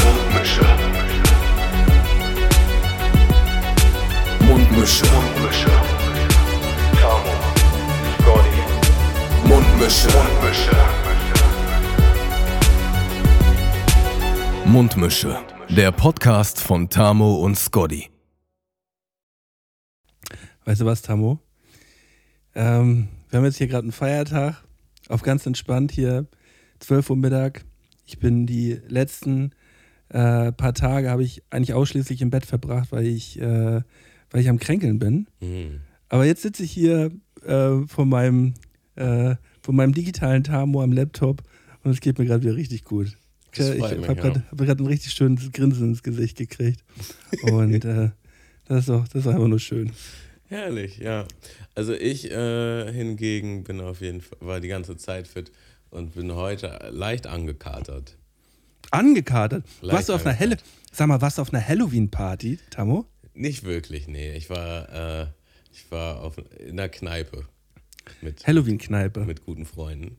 Mundmische. Mundmische. Mundmische. Tamo. Scotty. Mundmische. Mundmische. Mundmische. Der Podcast von Tamo und Scotty. Weißt du was, Tamo? Ähm, wir haben jetzt hier gerade einen Feiertag, auf ganz entspannt hier, 12 Uhr Mittag. Ich bin die letzten äh, paar Tage habe ich eigentlich ausschließlich im Bett verbracht, weil ich, äh, weil ich am Kränkeln bin. Mhm. Aber jetzt sitze ich hier äh, vor, meinem, äh, vor meinem digitalen Tamo am Laptop und es geht mir gerade wieder richtig gut. Das ich habe gerade hab ein richtig schönes Grinsen ins Gesicht gekriegt. Und äh, das, ist doch, das ist einfach nur schön. Herrlich, ja. Also ich äh, hingegen bin auf jeden Fall, war die ganze Zeit fit und bin heute leicht angekatert. Angekatert. Leicht warst du auf einer Helle. Sag mal, warst du auf einer Halloween-Party, Tamo? Nicht wirklich, nee. Ich war, äh, ich war auf, in der Kneipe mit, Halloween-Kneipe. mit guten Freunden.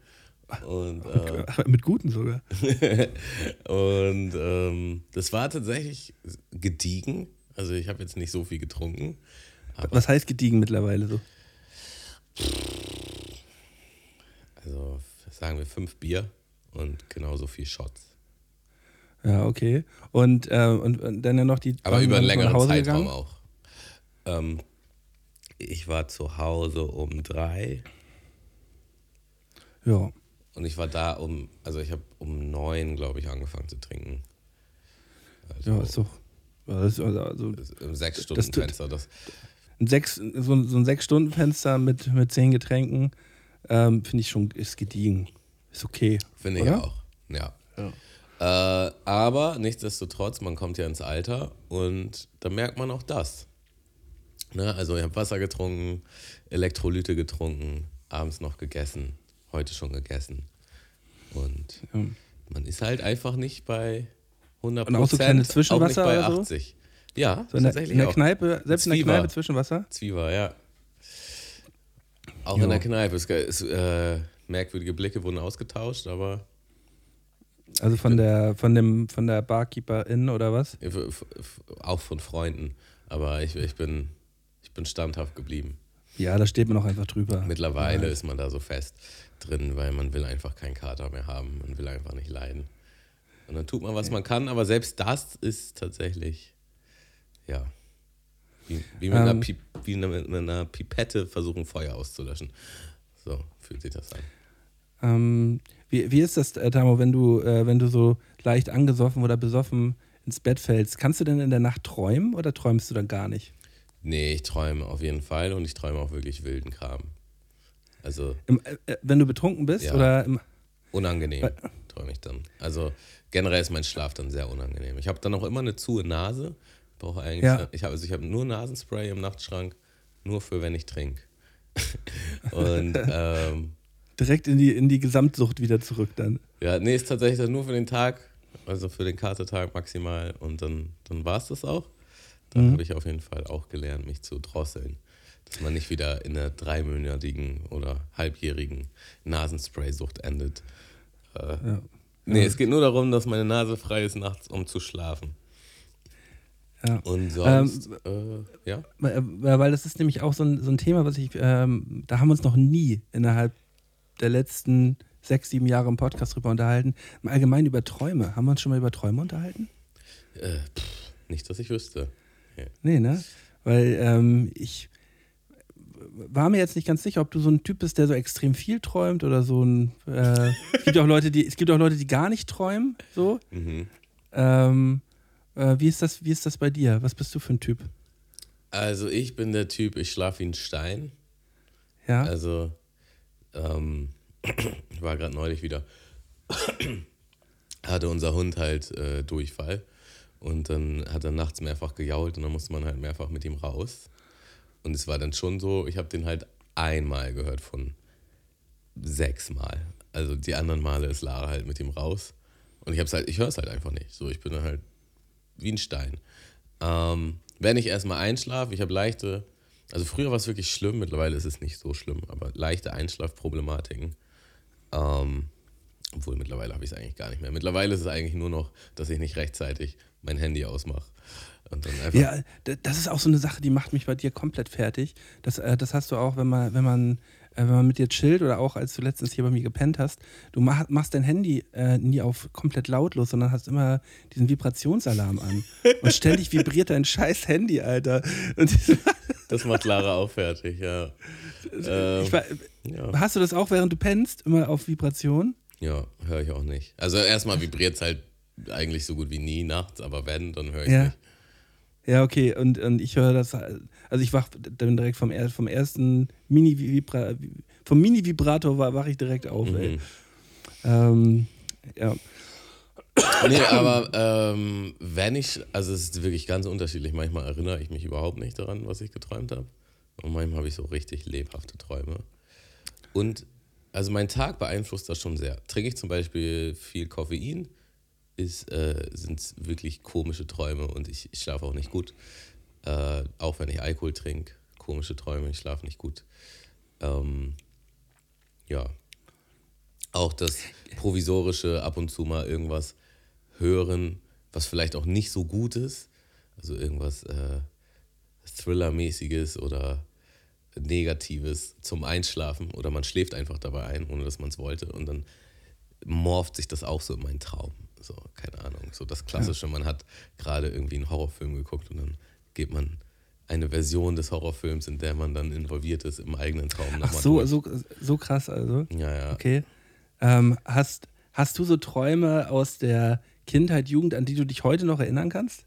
Und, äh, Mit guten sogar. und ähm, das war tatsächlich gediegen. Also ich habe jetzt nicht so viel getrunken. Was heißt gediegen mittlerweile so? also sagen wir fünf Bier und genauso viel Shots. Ja, okay. Und, äh, und, und dann ja noch die. Aber über einen längeren Zeitraum gegangen? auch. Ähm, ich war zu Hause um drei Ja. und ich war da um, also ich habe um neun, glaube ich, angefangen zu trinken. Also Ja, ist doch. ja, Das ist also, also im sechs das Stunden tut- Fenster. Das, ein sechs, so, ein- so ein Sechs-Stunden-Fenster mit, mit zehn Getränken ähm, finde ich schon, ist gediegen. Ist okay. finde ich auch. Ja. Äh, aber nichtsdestotrotz, man kommt ja ins Alter und da merkt man auch das. Ne? Also ich habe Wasser getrunken, Elektrolyte getrunken, abends noch gegessen, heute schon gegessen. Und Ja. man ist halt einfach nicht bei 100 Und auch so kleine Zwischenwasser auch nicht bei oder so? 80. Ja, So in, der, tatsächlich in der auch. Kneipe, selbst in der Zwieber. Kneipe Zwischenwasser? Zwieber, ja. Auch Jo. in der Kneipe. Es, es, äh, merkwürdige Blicke wurden ausgetauscht, aber Also von der, von dem, von der Barkeeperin oder was? Auch von Freunden. Aber ich, ich, bin, ich bin standhaft geblieben. Ja, da steht man auch einfach drüber. Mittlerweile Ja. ist man da so fest drin, weil man will einfach keinen Kater mehr haben. Man will einfach nicht leiden. Und dann tut man, was man kann. Aber selbst das ist tatsächlich, ja, wie, wie, mit, einer, Ähm. Pi wie mit einer Pipette versuchen, Feuer auszulöschen. So fühlt sich das an. Ähm, wie, wie ist das, äh, Tamo, wenn du, äh, wenn du so leicht angesoffen oder besoffen ins Bett fällst? Kannst du denn in der Nacht träumen oder träumst du dann gar nicht? Nee, ich träume auf jeden Fall und ich träume auch wirklich wilden Kram. Also Im, äh, äh, wenn du betrunken bist Ja. oder im, Unangenehm träume ich dann. Also generell ist mein Schlaf dann sehr unangenehm. Ich habe dann auch immer eine zuhe Nase. Brauche eigentlich. Ja. Ich habe also ich habe nur Nasenspray im Nachtschrank, nur für wenn ich trinke. Und ähm, direkt in die, in die Gesamtsucht wieder zurück dann? ja, nee, ist tatsächlich dann nur für den Tag, also für den Katertag maximal. Und dann, dann war es das auch. Dann Mhm. habe ich auf jeden Fall auch gelernt, mich zu drosseln. Dass man nicht wieder in einer dreimonatigen oder halbjährigen Nasenspray-Sucht endet. Äh, Ja. Nee, es geht nur darum, dass meine Nase frei ist nachts, um zu schlafen. Ja. Und sonst, äh, ja. Weil, weil das ist nämlich auch so ein, so ein Thema, was ich, ähm, da haben wir uns noch nie innerhalb der letzten sechs, sieben Jahre im Podcast drüber unterhalten. Im Allgemeinen über Träume. Haben wir uns schon mal über Träume unterhalten? Äh, pff, nicht, dass ich wüsste. Nee, ne? Weil ähm, ich war mir jetzt nicht ganz sicher, ob du so ein Typ bist, der so extrem viel träumt oder so ein. Äh, es gibt auch Leute, die es gibt auch Leute, die gar nicht träumen. So. Mhm. Ähm, äh, wie ist das? Wie ist das bei dir? Was bist du für ein Typ? Also ich bin der Typ, ich schlafe wie ein Stein. Ja. Also, ähm, ich war gerade neulich wieder, hatte unser Hund halt äh, Durchfall und dann hat er nachts mehrfach gejault und dann musste man halt mehrfach mit ihm raus. Und es war dann schon so, ich habe den halt einmal gehört von sechsmal. Also die anderen Male ist Lara halt mit ihm raus. Und ich hab's halt, ich höre es halt einfach nicht. So, ich bin halt wie ein Stein. Ähm, wenn ich erstmal einschlafe, ich habe leichte, also früher war es wirklich schlimm, mittlerweile ist es nicht so schlimm, aber leichte Einschlafproblematiken. Ähm, Obwohl mittlerweile habe ich es eigentlich gar nicht mehr. Mittlerweile ist es eigentlich nur noch, dass ich nicht rechtzeitig mein Handy ausmache. Und dann einfach. Ja, das ist auch so eine Sache, die macht mich bei dir komplett fertig. Das, äh, das hast du auch, wenn man, wenn man, äh, wenn man mit dir chillt oder auch als du letztens hier bei mir gepennt hast. Du mach, machst dein Handy äh, nie auf komplett lautlos, sondern hast immer diesen Vibrationsalarm an. Und ständig vibriert dein scheiß Handy, Alter. Und Das macht Lara auch fertig, ja. Ähm, war- ja. hast du das auch, während du pennst, immer auf Vibration? Ja, höre ich auch nicht. Also erstmal vibriert es halt eigentlich so gut wie nie nachts, aber wenn, dann höre ich Ja. nicht. Ja, okay. Und, und ich höre das, also ich wach dann direkt vom, vom ersten Mini-Vibra, vom Mini-Vibrator wa- wach ich direkt auf, ey. Mhm. Ähm, ja. Nee, aber ähm, wenn ich, also es ist wirklich ganz unterschiedlich. Manchmal erinnere ich mich überhaupt nicht daran, was ich geträumt habe. Und manchmal habe ich so richtig lebhafte Träume. Und also mein Tag beeinflusst das schon sehr. Trinke ich zum Beispiel viel Koffein, äh, sind es wirklich komische Träume und ich, ich schlafe auch nicht gut. Äh, auch wenn ich Alkohol trinke, komische Träume, ich schlafe nicht gut. Ähm, ja. Auch das provisorische ab und zu mal irgendwas hören, was vielleicht auch nicht so gut ist. Also irgendwas äh, Thriller-mäßiges oder Negatives zum Einschlafen oder man schläft einfach dabei ein, ohne dass man es wollte und dann morpht sich das auch so in meinen Traum. So, keine Ahnung, so das Klassische, man hat gerade irgendwie einen Horrorfilm geguckt und dann geht man eine Version des Horrorfilms, in der man dann involviert ist, im eigenen Traum Ach nochmal so, so, so krass also. Ja, ja. Okay. Ähm, hast, hast du so Träume aus der Kindheit, Jugend, an die du dich heute noch erinnern kannst?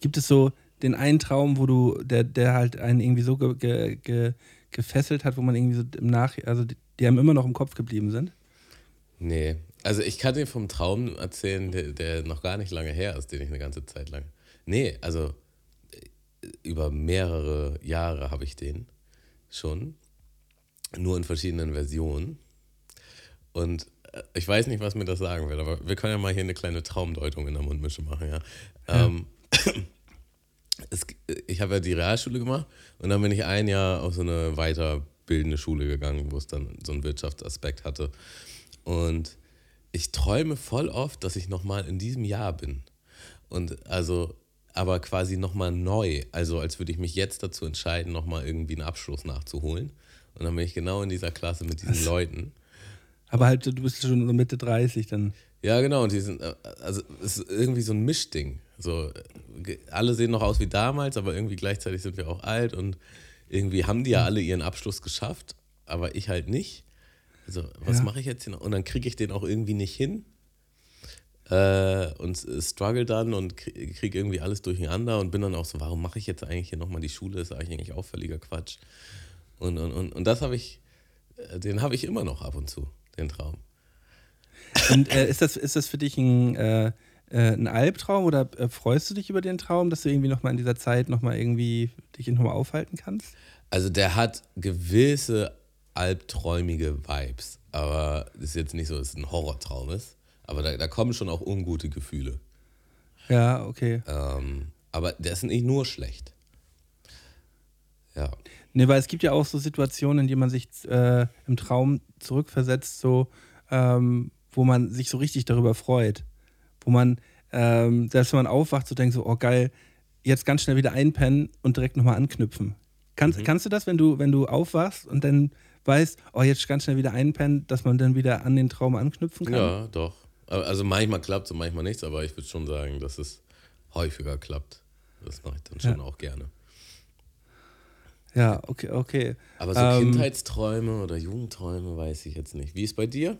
Gibt es so den einen Traum, wo du, der, der halt einen irgendwie so ge, ge, ge, gefesselt hat, wo man irgendwie so im Nach, also die, die einem immer noch im Kopf geblieben sind? Nee, also ich kann dir vom Traum erzählen, der, der noch gar nicht lange her ist, den ich eine ganze Zeit lang. Nee, also äh, über mehrere Jahre habe ich den schon. Nur in verschiedenen Versionen. Und äh, ich weiß nicht, was mir das sagen will, aber wir können ja mal hier eine kleine Traumdeutung in der Mundmische machen, ja. Ähm, es, ich habe ja die Realschule gemacht und dann bin ich ein Jahr auf so eine weiterbildende Schule gegangen, wo es dann so einen Wirtschaftsaspekt hatte. Und ich träume voll oft, dass ich nochmal in diesem Jahr bin. Und also, aber quasi nochmal neu. Also als würde ich mich jetzt dazu entscheiden, nochmal irgendwie einen Abschluss nachzuholen. Und dann bin ich genau in dieser Klasse mit diesen Leuten. Aber halt, du bist schon Mitte 30 dann. Ja, genau. Und die sind, äh, also es ist irgendwie so ein Mischding. So, äh, alle sehen noch aus wie damals, aber irgendwie gleichzeitig sind wir auch alt und irgendwie haben die ja alle ihren Abschluss geschafft, aber ich halt nicht. Also, was Ja. mache ich jetzt hier noch? Und dann kriege ich den auch irgendwie nicht hin. Äh, und äh, struggle dann und kriege krieg irgendwie alles durcheinander und bin dann auch so, warum mache ich jetzt eigentlich hier nochmal die Schule? Das ist eigentlich auch völliger Quatsch. Und, und, und, und das habe ich, den habe ich immer noch ab und zu, den Traum. Und äh, ist, das, ist das für dich ein, äh, äh, ein Albtraum oder äh, freust du dich über den Traum, dass du irgendwie nochmal in dieser Zeit nochmal irgendwie dich nochmal aufhalten kannst? Also der hat gewisse albträumige Vibes, aber es ist jetzt nicht so, dass es ein Horrortraum ist. Aber da, da kommen schon auch ungute Gefühle. Ja, okay. Ähm, aber der ist nicht nur schlecht. Ja. Ne, weil es gibt ja auch so Situationen, in die man sich äh, im Traum zurückversetzt, so, ähm, wo man sich so richtig darüber freut. Wo man, ähm, selbst wenn man aufwacht, so denkt so, oh geil, jetzt ganz schnell wieder einpennen und direkt nochmal anknüpfen. Kannst, kannst du das, wenn du, wenn du aufwachst und dann weißt, oh, jetzt ganz schnell wieder einpennen, dass man dann wieder an den Traum anknüpfen kann? Ja, doch. Also manchmal klappt es und manchmal nichts, aber ich würde schon sagen, dass es häufiger klappt. Das mache ich dann schon Ja. auch gerne. Ja, okay, okay. Aber so Ähm, Kindheitsträume oder Jugendträume weiß ich jetzt nicht. Wie ist bei dir?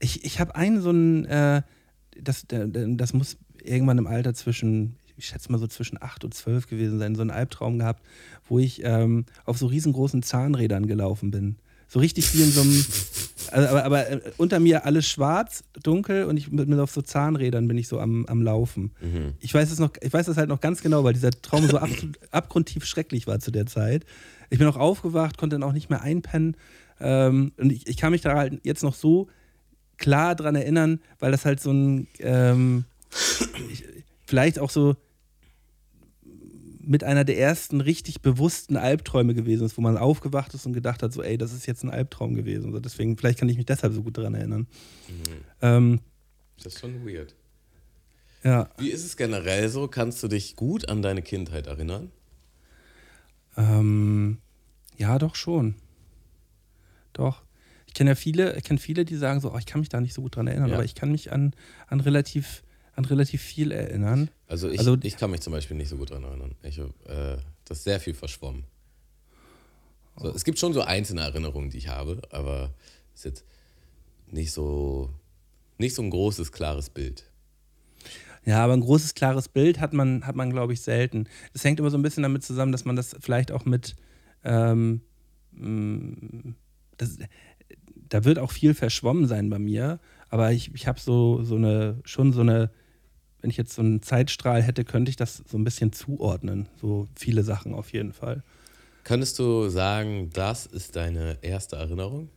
Ich, ich habe einen so einen, äh, das, das muss irgendwann im Alter zwischen, ich schätze mal so zwischen 8 und 12 gewesen sein, so einen Albtraum gehabt, wo ich ähm, auf so riesengroßen Zahnrädern gelaufen bin. So richtig wie in so einem, also, aber, aber äh, unter mir alles schwarz, dunkel und ich mit, mit auf so Zahnrädern bin ich so am, am Laufen. Ich weiß es noch, ich weiß das halt noch ganz genau, weil dieser Traum so absolut, abgrundtief schrecklich war zu der Zeit. Ich bin auch aufgewacht, konnte dann auch nicht mehr einpennen. Ähm, und ich, ich kann mich da halt jetzt noch so klar dran erinnern, weil das halt so ein, ähm, ich, vielleicht auch so mit einer der ersten richtig bewussten Albträume gewesen ist, wo man aufgewacht ist und gedacht hat, so, ey, das ist jetzt ein Albtraum gewesen. So, deswegen, vielleicht kann ich mich deshalb so gut daran erinnern. Ähm, Das ist schon weird. ja, Wie ist es generell so? Kannst du dich gut an deine Kindheit erinnern? ähm, ja, doch schon. Doch. Ich kenne ja viele, ich kenne viele, die sagen so, oh, ich kann mich da nicht so gut dran erinnern, Ja. aber ich kann mich an, an relativ an relativ viel erinnern. Also ich, Also- ich kann mich zum Beispiel nicht so gut daran erinnern. Ich, hab, äh, das ist sehr viel verschwommen. So, es gibt schon so einzelne Erinnerungen, die ich habe, aber es ist jetzt nicht so, nicht so ein großes, klares Bild. Ja, aber ein großes, klares Bild hat man, hat man glaube ich, selten. Es hängt immer so ein bisschen damit zusammen, dass man das vielleicht auch mit, ähm, mh, das, da wird auch viel verschwommen sein bei mir, aber ich, ich habe so, so eine, schon so eine, wenn ich jetzt so einen Zeitstrahl hätte, könnte ich das so ein bisschen zuordnen. So viele Sachen auf jeden Fall. Könntest du sagen, das ist deine erste Erinnerung?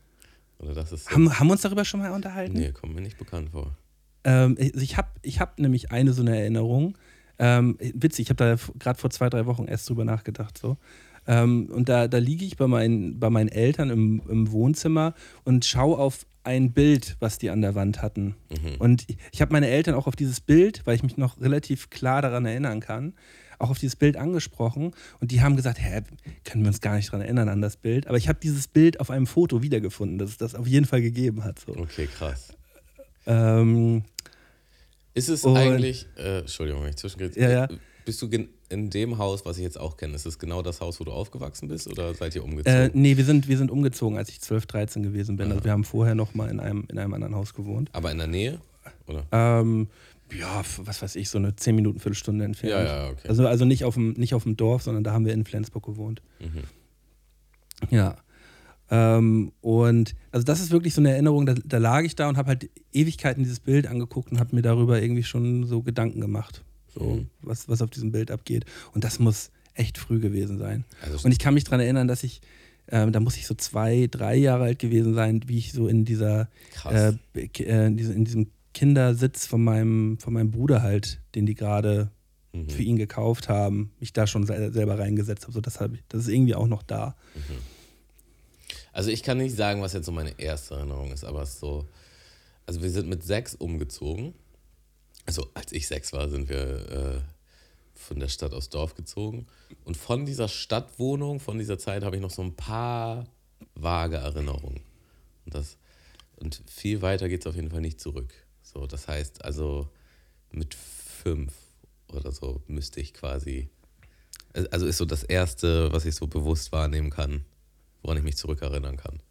Oder das ist. so- Haben, haben wir uns darüber schon mal unterhalten? nee, kommt mir nicht bekannt vor. Ähm, ich ich habe ich hab nämlich eine so eine Erinnerung. Ähm, witzig, ich habe da gerade vor zwei, drei Wochen erst drüber nachgedacht. So. Ähm, und da, da liege ich bei meinen, bei meinen Eltern im, im Wohnzimmer und schaue auf ein Bild, was die an der Wand hatten. Und ich, habe meine Eltern auch auf dieses Bild, weil ich mich noch relativ klar daran erinnern kann, auch auf dieses Bild angesprochen. Und die haben gesagt, hä, können wir uns gar nicht daran erinnern an das Bild. Aber ich habe dieses Bild auf einem Foto wiedergefunden, dass es das auf jeden Fall gegeben hat. So. Okay, krass. Ähm, Ist es eigentlich, äh, Entschuldigung, wenn ich zwischengrätsche, Ja, ja. Bist du in dem Haus, was ich jetzt auch kenne, ist es genau das Haus, wo du aufgewachsen bist oder seid ihr Äh, umgezogen? nee, wir sind, wir sind umgezogen, als ich 12, 13 gewesen bin. Also wir haben vorher noch mal in einem, in einem anderen Haus gewohnt. Aber in der Nähe? Oder? Ähm, ja, was weiß ich, so eine 10 Minuten, Viertelstunde entfernt. Ja, ja, okay. Also, also nicht, auf dem, nicht auf dem Dorf, sondern da haben wir in Flensburg gewohnt. Mhm. Ja. Ähm, und also das ist wirklich so eine Erinnerung, da, da lag ich da und habe halt Ewigkeiten dieses Bild angeguckt und habe mir darüber irgendwie schon so Gedanken gemacht, so Mhm. was, was auf diesem Bild abgeht. Und das muss echt früh gewesen sein. Also- und ich kann mich daran erinnern, dass ich, ähm, da muss ich so zwei, drei Jahre alt gewesen sein, wie ich so in dieser, äh, äh, in diesem- in diesem Kindersitz von meinem, von meinem Bruder halt, den die gerade Mhm. für ihn gekauft haben, mich da schon sel- selber reingesetzt habe. So, das, hab ich, das ist irgendwie auch noch da. Also ich kann nicht sagen, was jetzt so meine erste Erinnerung ist, aber es ist so, also wir sind mit sechs umgezogen. Also als ich sechs war, sind wir äh, von der Stadt aufs Dorf gezogen. Und von dieser Stadtwohnung, von dieser Zeit habe ich noch so ein paar vage Erinnerungen. Und, das, und viel weiter geht es auf jeden Fall nicht zurück. So, das heißt also mit fünf oder so müsste ich quasi, also ist so das Erste, was ich so bewusst wahrnehmen kann, woran ich mich zurückerinnern kann.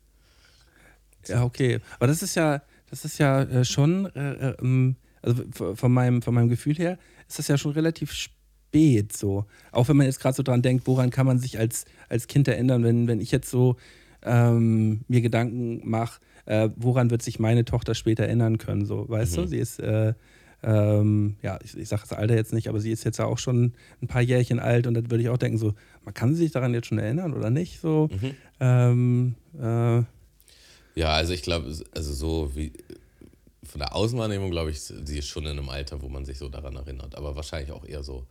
Ja, okay. Aber das ist ja, das ist ja äh, schon, äh, äh, ähm, also von meinem, von meinem Gefühl her, ist das ja schon relativ spät so. Auch wenn man jetzt gerade so dran denkt, woran kann man sich als, als Kind erinnern, wenn, wenn ich jetzt so ähm, mir Gedanken mache, äh, woran wird sich meine Tochter später erinnern können, so, weißt du? Sie ist, äh, ähm, ja, ich, ich sage das Alter jetzt nicht, aber sie ist jetzt ja auch schon ein paar Jährchen alt und dann würde ich auch denken, so, man kann sie sich daran jetzt schon erinnern oder nicht, so. Ähm, äh, Ja, also ich glaube, also so wie von der Außenwahrnehmung glaube ich, sie ist schon in einem Alter, wo man sich so daran erinnert, aber wahrscheinlich auch eher so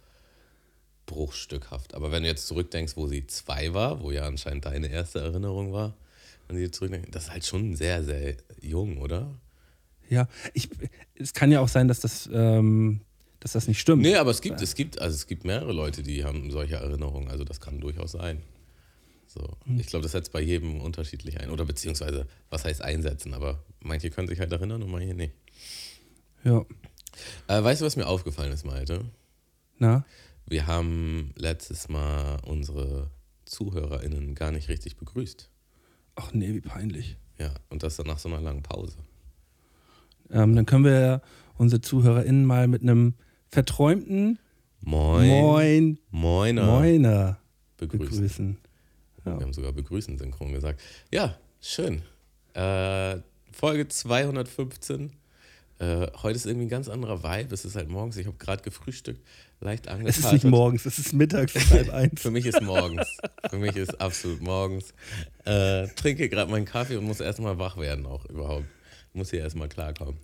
bruchstückhaft. Aber wenn du jetzt zurückdenkst, wo sie zwei war, wo ja anscheinend deine erste Erinnerung war, wenn sie zurückdenkt, das ist halt schon sehr, sehr jung, oder? Ja, ich, es kann ja auch sein, dass das, ähm, dass das nicht stimmt. Nee, aber es gibt, es gibt, also es gibt mehrere Leute, die haben solche Erinnerungen, also das kann durchaus sein. So. Ich glaube, das setzt bei jedem unterschiedlich ein. Oder beziehungsweise, was heißt einsetzen, aber manche können sich halt erinnern und manche nicht. Ja. Äh, weißt du, was mir aufgefallen ist, Malte? Na? Wir haben letztes Mal unsere ZuhörerInnen gar nicht richtig begrüßt. Ach nee, wie peinlich. Ja, und das dann nach so einer langen Pause. Ähm, dann können wir ja unsere ZuhörerInnen mal mit einem verträumten Moin. Moin, Moiner. Moiner Begrüßen. begrüßen. Wir haben sogar begrüßen synchron gesagt. Ja, schön. Äh, Folge 215. Äh, heute ist irgendwie ein ganz anderer Vibe. Es ist halt morgens. Ich habe gerade gefrühstückt, leicht Es angetastet. ist nicht morgens, es ist mittags um halb eins. Für mich ist morgens. Für mich ist absolut morgens. Äh, trinke gerade meinen Kaffee und muss erstmal wach werden auch überhaupt. Muss hier erstmal klarkommen.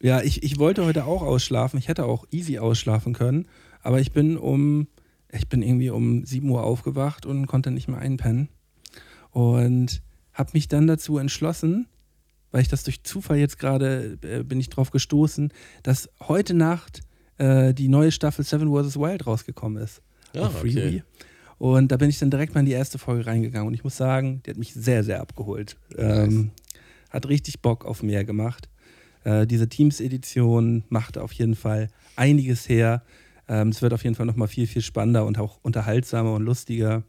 Ja, ich, ich wollte heute auch ausschlafen. Ich hätte auch easy ausschlafen können. Aber ich bin um, ich bin irgendwie um 7 Uhr aufgewacht und konnte nicht mehr einpennen. Und habe mich dann dazu entschlossen, weil ich das durch Zufall jetzt gerade äh, bin ich drauf gestoßen, dass heute Nacht äh, die neue Staffel Seven vs. Wild rausgekommen ist. Ja, auf Freebie. okay. Und da bin ich dann direkt mal in die erste Folge reingegangen und ich muss sagen, die hat mich sehr, sehr abgeholt. Ähm, hat richtig Bock auf mehr gemacht. Äh, diese Teams-Edition macht auf jeden Fall einiges her. Ähm, es wird auf jeden Fall nochmal viel, viel spannender und auch unterhaltsamer und lustiger.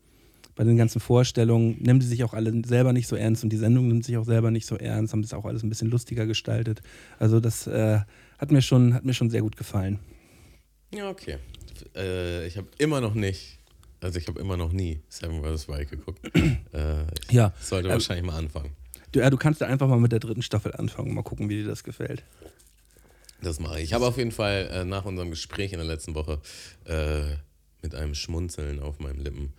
Bei den ganzen Vorstellungen nehmen sie sich auch alle selber nicht so ernst und die Sendung nimmt sich auch selber nicht so ernst, haben das auch alles ein bisschen lustiger gestaltet. Also das äh, hat, mir schon, hat mir schon sehr gut gefallen. Ja, okay. Äh, ich habe immer noch nicht, also ich habe immer noch nie Seven vs. Wild geguckt. äh, Ja, sollte ähm, wahrscheinlich mal anfangen. Du, ja, du kannst ja einfach mal mit der dritten Staffel anfangen, mal gucken, wie dir das gefällt. Das mache ich. Ich habe auf jeden Fall äh, nach unserem Gespräch in der letzten Woche äh, mit einem Schmunzeln auf meinen Lippen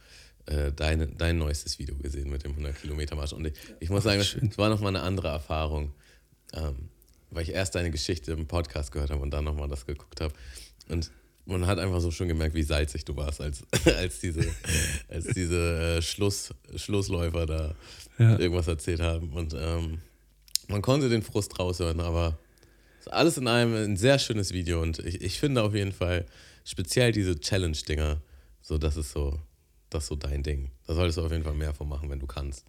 äh, deine, dein neuestes Video gesehen mit dem 100-Kilometer-Marsch. Und ich, ich muss sagen, schön. es war nochmal eine andere Erfahrung, ähm, weil ich erst deine Geschichte im Podcast gehört habe und dann nochmal das geguckt habe. Und man hat einfach so schon gemerkt, wie salzig du warst, als, als diese, als diese äh, Schluss, Schlussläufer da Ja. irgendwas erzählt haben. Und ähm, man konnte den Frust raushören, aber ist alles in allem ein sehr schönes Video und ich, ich finde auf jeden Fall speziell diese Challenge-Dinger, so das ist so, das ist so dein Ding. Da solltest du auf jeden Fall mehr von machen, wenn du kannst.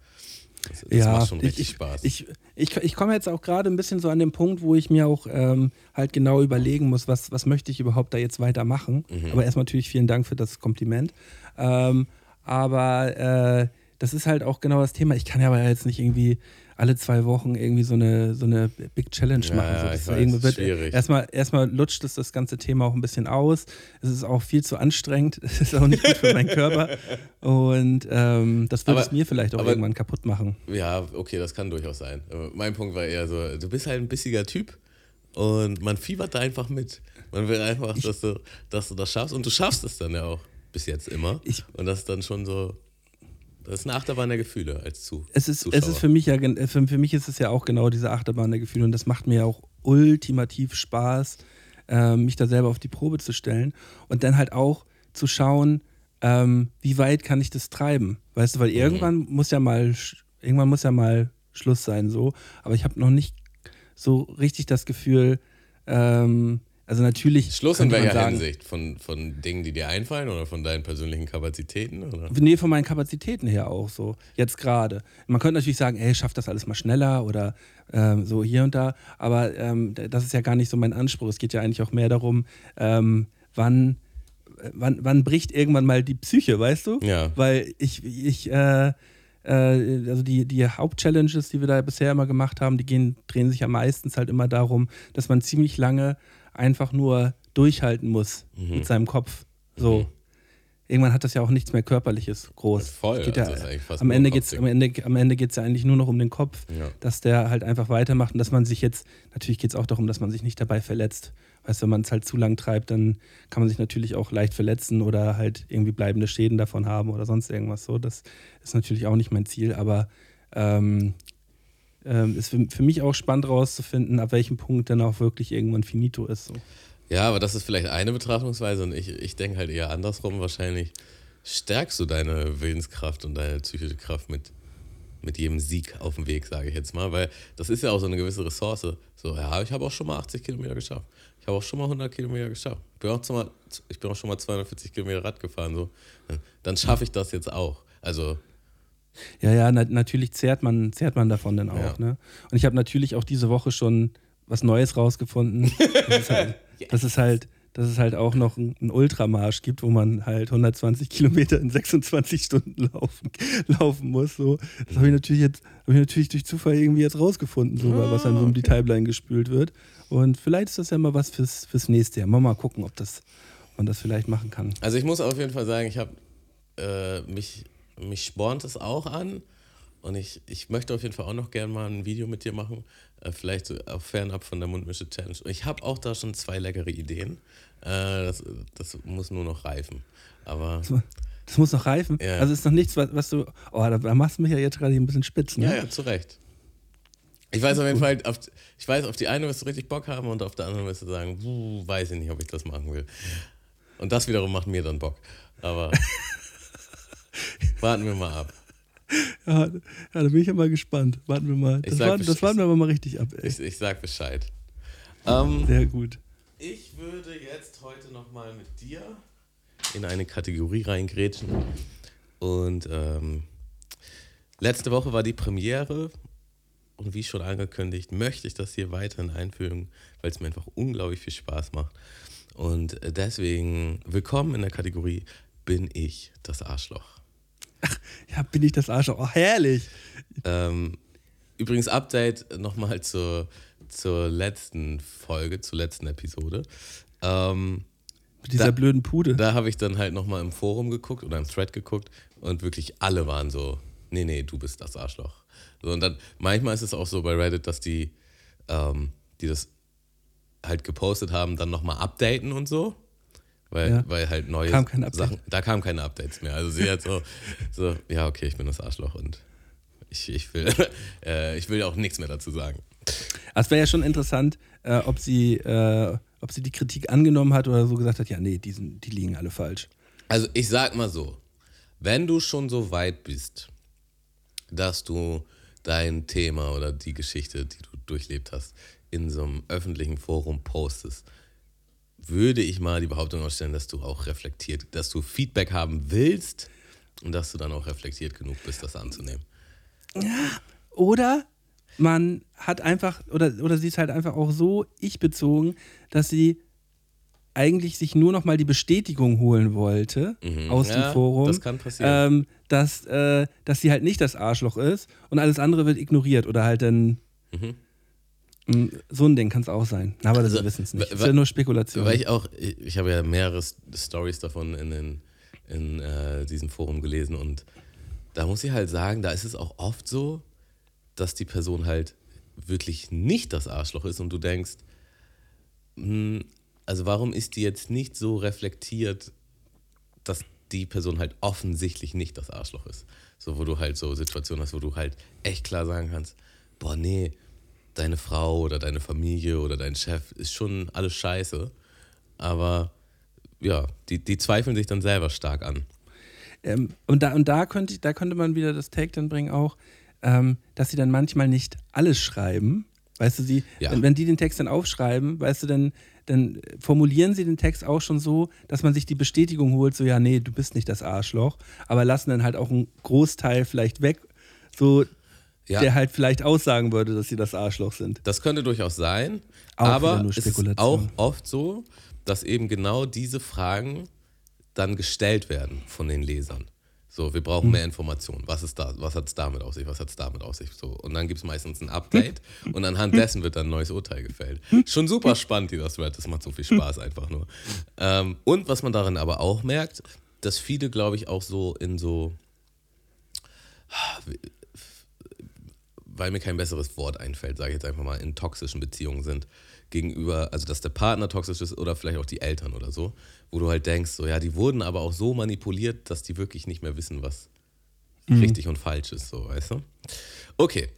Das, das ja, macht schon richtig ich, Spaß. Ich, ich, ich komme jetzt auch gerade ein bisschen so an den Punkt, wo ich mir auch ähm, halt genau überlegen muss, was, was möchte ich überhaupt da jetzt weitermachen. Mhm. Aber erstmal natürlich vielen Dank für das Kompliment. Ähm, aber äh, das ist halt auch genau das Thema. Ich kann ja aber jetzt nicht irgendwie alle zwei Wochen irgendwie so eine, so eine Big Challenge machen. ja, so, das ich ist weiß, wird, schwierig. Erstmal, erstmal lutscht es das ganze Thema auch ein bisschen aus. Es ist auch viel zu anstrengend. Es ist auch nicht gut für meinen Körper. Und ähm, das wird Aber- es mir vielleicht auch aber- irgendwann kaputt machen. ja, okay, das kann durchaus sein. Aber mein Punkt war eher so, du bist halt ein bissiger Typ und man fiebert da einfach mit. Man will einfach, dass du, dass du das schaffst und du schaffst es dann ja auch bis jetzt immer. Ich- und das ist dann schon so, das ist eine Achterbahn der Gefühle als zu, Es ist, Zuschauer. es ist für mich ja für, für mich ist es ja auch genau diese Achterbahn der Gefühle und das macht mir ja auch ultimativ Spaß, ähm, mich da selber auf die Probe zu stellen und dann halt auch zu schauen, ähm, wie weit kann ich das treiben, weißt du, weil irgendwann muss ja mal irgendwann muss ja mal Schluss sein so, aber ich habe noch nicht so richtig das Gefühl, ähm, also natürlich Schluss in welcher sagen, Hinsicht? Von, von Dingen, die dir einfallen oder von deinen persönlichen Kapazitäten? Oder? Nee, von meinen Kapazitäten her auch so. Jetzt gerade. Man könnte natürlich sagen, ey, schaff das alles mal schneller oder ähm, so hier und da. Aber ähm, das ist ja gar nicht so mein Anspruch. Es geht ja eigentlich auch mehr darum, ähm, wann, wann, wann bricht irgendwann mal die Psyche, weißt du? Ja. Weil ich, ich äh, äh, also die, die Hauptchallenges, die wir da bisher immer gemacht haben, die gehen, drehen sich ja meistens halt immer darum, dass man ziemlich lange einfach nur durchhalten muss Mhm. mit seinem Kopf. So. Irgendwann hat das ja auch nichts mehr Körperliches groß. Voll, Es Geht ja, also am Ende geht es Kopfding. am Ende, am Ende geht's ja eigentlich nur noch um den Kopf, Ja. dass der halt einfach weitermacht und dass man sich jetzt, natürlich geht es auch darum, dass man sich nicht dabei verletzt. Weißt du, wenn man es halt zu lang treibt, dann kann man sich natürlich auch leicht verletzen oder halt irgendwie bleibende Schäden davon haben oder sonst irgendwas so. Das ist natürlich auch nicht mein Ziel, aber ähm, ähm, ist für, für mich auch spannend rauszufinden, ab welchem Punkt dann auch wirklich irgendwann finito ist. So. Ja, aber das ist vielleicht eine Betrachtungsweise und ich, ich denke halt eher andersrum. Wahrscheinlich stärkst du deine Willenskraft und deine psychische Kraft mit, mit jedem Sieg auf dem Weg, sage ich jetzt mal, weil das ist ja auch so eine gewisse Ressource. So, ja, ich habe auch schon mal 80 Kilometer geschafft. Ich habe auch schon mal 100 Kilometer geschafft. Ich bin auch, schon mal, ich bin auch schon mal 240 Kilometer Rad gefahren. So. Dann schaffe ich das jetzt auch. Also, Ja, ja, na, natürlich zehrt man, zehrt man davon dann auch. Ja. Ne? Und ich habe natürlich auch diese Woche schon was Neues rausgefunden. Das ist halt, das ist halt, dass es halt auch noch einen Ultramarsch gibt, wo man halt 120 Kilometer in 26 Stunden laufen, laufen muss. So. Das habe ich natürlich jetzt, habe ich natürlich durch Zufall irgendwie jetzt rausgefunden, so, was dann so um die Timeline gespült wird. Und vielleicht ist das ja mal was fürs, fürs nächste Jahr. Mal, mal gucken, ob, das, ob man das vielleicht machen kann. Also ich muss auf jeden Fall sagen, ich habe äh, mich, mich spornt es auch an und ich, ich möchte auf jeden Fall auch noch gerne mal ein Video mit dir machen, äh, vielleicht so auch fernab von der Mundmische Challenge. Ich habe auch da schon zwei leckere Ideen. Äh, das, das muss nur noch reifen. Aber Das muss noch reifen. Ja. Also ist noch nichts, was, was du. Oh, da, da machst du mich ja jetzt gerade ein bisschen spitz. Ne? ja, ja, zu Recht. Ich weiß auf jeden Fall, auf, ich weiß, auf die eine wirst du richtig Bock haben und auf der anderen wirst du sagen, weiß ich nicht, ob ich das machen will. Und das wiederum macht mir dann Bock. Aber warten wir mal ab. Ja, ja, da bin ich ja mal gespannt. Warten wir mal. Das, warten, das warten wir aber mal richtig ab, ey. Ich, ich sag Bescheid. Ähm, Sehr gut. ich würde jetzt heute nochmal mit dir in eine Kategorie reingrätschen. Und ähm, letzte Woche war die Premiere. Und wie schon angekündigt, möchte ich das hier weiterhin einführen, weil es mir einfach unglaublich viel Spaß macht. Und äh, deswegen willkommen in der Kategorie Bin ich das Arschloch? Ja, bin ich das Arschloch. Oh, herrlich. Ähm, übrigens, Update nochmal zur, zur letzten Folge, zur letzten Episode. Ähm, Mit dieser Da- blöden Pude. da habe ich dann halt nochmal im Forum geguckt oder im Thread geguckt und wirklich alle waren so, nee, nee, du bist das Arschloch. So, und dann, manchmal ist es auch so bei Reddit, dass die, ähm, die das halt gepostet haben, dann nochmal updaten und so. Weil, Ja. weil halt neue Kam. Sachen, da kamen keine Updates mehr. Also sie hat so, so, ja, okay, ich bin das Arschloch und ich, ich will, äh, ich will auch nichts mehr dazu sagen. Es wäre ja schon interessant, äh, ob, sie, äh, ob sie die Kritik angenommen hat oder so gesagt hat, ja, nee, die, sind, die liegen alle falsch. Also ich sag mal so, wenn du schon so weit bist, dass du dein Thema oder die Geschichte, die du durchlebt hast, in so einem öffentlichen Forum postest, würde ich mal die Behauptung ausstellen, dass du auch reflektiert, dass du Feedback haben willst und dass du dann auch reflektiert genug bist, das anzunehmen. Oder man hat einfach, oder, oder sie ist halt einfach auch so ich-bezogen, dass sie eigentlich sich nur noch mal die Bestätigung holen wollte aus Mhm. Ja, dem Forum, das kann passieren. Ähm, dass, äh, dass sie halt nicht das Arschloch ist und alles andere wird ignoriert oder halt dann Mm, so ein Ding kann es auch sein. Aber das. Also, wissen es nicht. Das ist ja nur Spekulation. Weil ich auch, ich, habe ja mehrere Stories davon in, den, in äh, diesem Forum gelesen und da muss ich halt sagen, da ist es auch oft so, dass die Person halt wirklich nicht das Arschloch ist und du denkst, hm, also warum ist die jetzt nicht so reflektiert, dass die Person halt offensichtlich nicht das Arschloch ist. So, wo du halt so Situationen hast, wo du halt echt klar sagen kannst, boah, nee, deine Frau oder deine Familie oder dein Chef ist schon alles scheiße. Aber ja, die, die zweifeln sich dann selber stark an. Ähm, und da, und da, könnte, da könnte man wieder das Take dann bringen auch, ähm, dass sie dann manchmal nicht alles schreiben. Weißt du, sie, Ja. wenn, wenn die den Text dann aufschreiben, weißt du, dann, dann formulieren sie den Text auch schon so, dass man sich die Bestätigung holt, so ja, nee, du bist nicht das Arschloch, aber lassen dann halt auch einen Großteil vielleicht weg, so Ja. der halt vielleicht aussagen würde, dass sie das Arschloch sind. Das könnte durchaus sein, Auch aber es ist auch oft so, dass eben genau diese Fragen dann gestellt werden von den Lesern. So, wir brauchen mehr Informationen. Was ist da? Was hat es damit auf sich? Was hat es damit auf sich? So, und dann gibt es meistens ein Update und anhand dessen wird dann ein neues Urteil gefällt. Schon super spannend, dieser Thread. Das macht so viel Spaß einfach nur. Ähm, und was man darin aber auch merkt, dass viele, glaube ich, auch so in so weil mir kein besseres Wort einfällt, sage ich jetzt einfach mal, in toxischen Beziehungen sind gegenüber, also dass der Partner toxisch ist oder vielleicht auch die Eltern oder so, wo du halt denkst, so ja, die wurden aber auch so manipuliert, dass die wirklich nicht mehr wissen, was richtig und falsch ist, so, weißt du? Okay,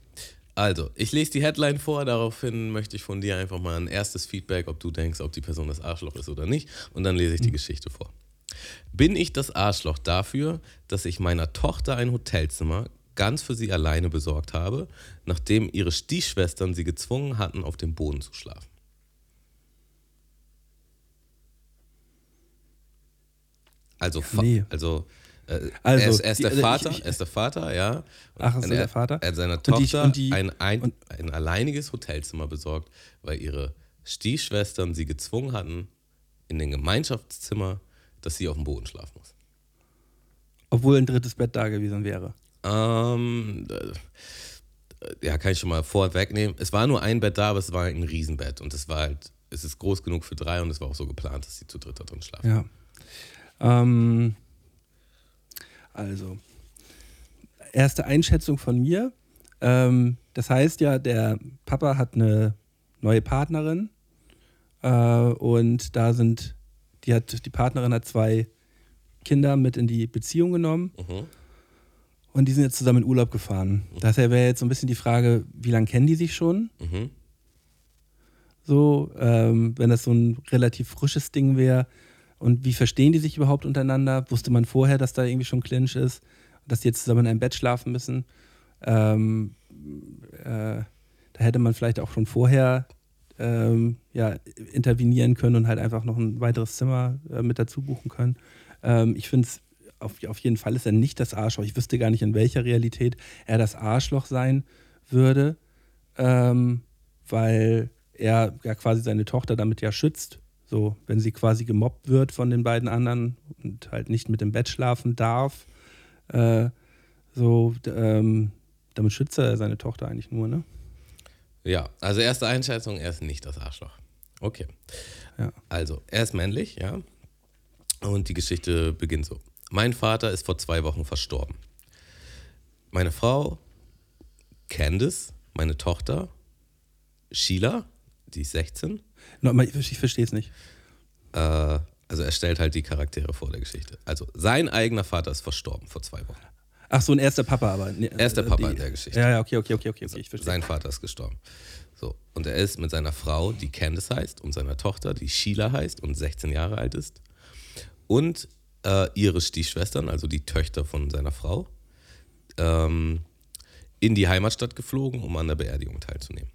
also, ich lese die Headline vor, daraufhin möchte ich von dir einfach mal ein erstes Feedback, ob du denkst, ob die Person das Arschloch ist oder nicht, und dann lese ich die Geschichte vor. Bin ich das Arschloch dafür, dass ich meiner Tochter ein Hotelzimmer ganz für sie alleine besorgt habe, nachdem ihre Stiefschwestern sie gezwungen hatten, auf dem Boden zu schlafen? Also, nee. also, äh, Also, er, ist, er ist die- der Vater, ich- er ist der Vater, ja. Und Ach, ist er, der Vater? Er hat seiner Und die- Tochter und die- ein, ein, ein alleiniges Hotelzimmer besorgt, weil ihre Stiefschwestern sie gezwungen hatten, in dem Gemeinschaftszimmer, dass sie auf dem Boden schlafen muss. Obwohl ein drittes Bett da gewesen wäre. Ähm, äh, ja, kann ich schon mal vorwegnehmen. Es war nur ein Bett da, aber es war ein Riesenbett und es war halt, es ist groß genug für drei und es war auch so geplant, dass sie zu dritt da drin schlafen. Ja. Ähm, also, erste Einschätzung von mir. Ähm, das heißt ja, der Papa hat eine neue Partnerin äh, und da sind, die hat, die Partnerin hat zwei Kinder mit in die Beziehung genommen Mhm. Und die sind jetzt zusammen in Urlaub gefahren. Daher wäre jetzt so ein bisschen die Frage, wie lange kennen die sich schon? Mhm. So, ähm, wenn das so ein relativ frisches Ding wäre Und wie verstehen die sich überhaupt untereinander? Wusste man vorher, dass da irgendwie schon Clinch ist, dass die jetzt zusammen in einem Bett schlafen müssen? Ähm, äh, da hätte man vielleicht auch schon vorher ähm, ja, intervenieren können und halt einfach noch ein weiteres Zimmer äh, mit dazu buchen können. Ähm, ich finde es auf, auf jeden Fall ist er nicht das Arschloch. Ich wüsste gar nicht, in welcher Realität er das Arschloch sein würde, ähm, weil er ja quasi seine Tochter damit ja schützt. So, wenn sie quasi gemobbt wird von den beiden anderen und halt nicht mit dem Bett schlafen darf, äh, so, ähm, damit schützt er seine Tochter eigentlich nur, ne? Ja, also erste Einschätzung, er ist nicht das Arschloch. Okay. Ja. Also, er ist männlich, ja. Und die Geschichte beginnt so. Mein Vater ist vor zwei Wochen verstorben. Meine Frau, Candice, meine Tochter, Sheila, die ist 16. Nochmal, ich, verstehe es nicht. Äh, also er stellt halt die Charaktere vor der Geschichte. Also sein eigener Vater ist verstorben vor zwei Wochen. Ach so, ein erster Papa aber. Nee, Er ist der äh, Papa die- in der Geschichte. Ja, ja, okay, okay, okay, okay, okay ich verstehe. Sein Vater ist gestorben. So. Und er ist mit seiner Frau, die Candice heißt, und seiner Tochter, die Sheila heißt und 16 Jahre alt ist. Und äh, ihre Stiefschwestern, also die Töchter von seiner Frau, ähm, in die Heimatstadt geflogen, um an der Beerdigung teilzunehmen.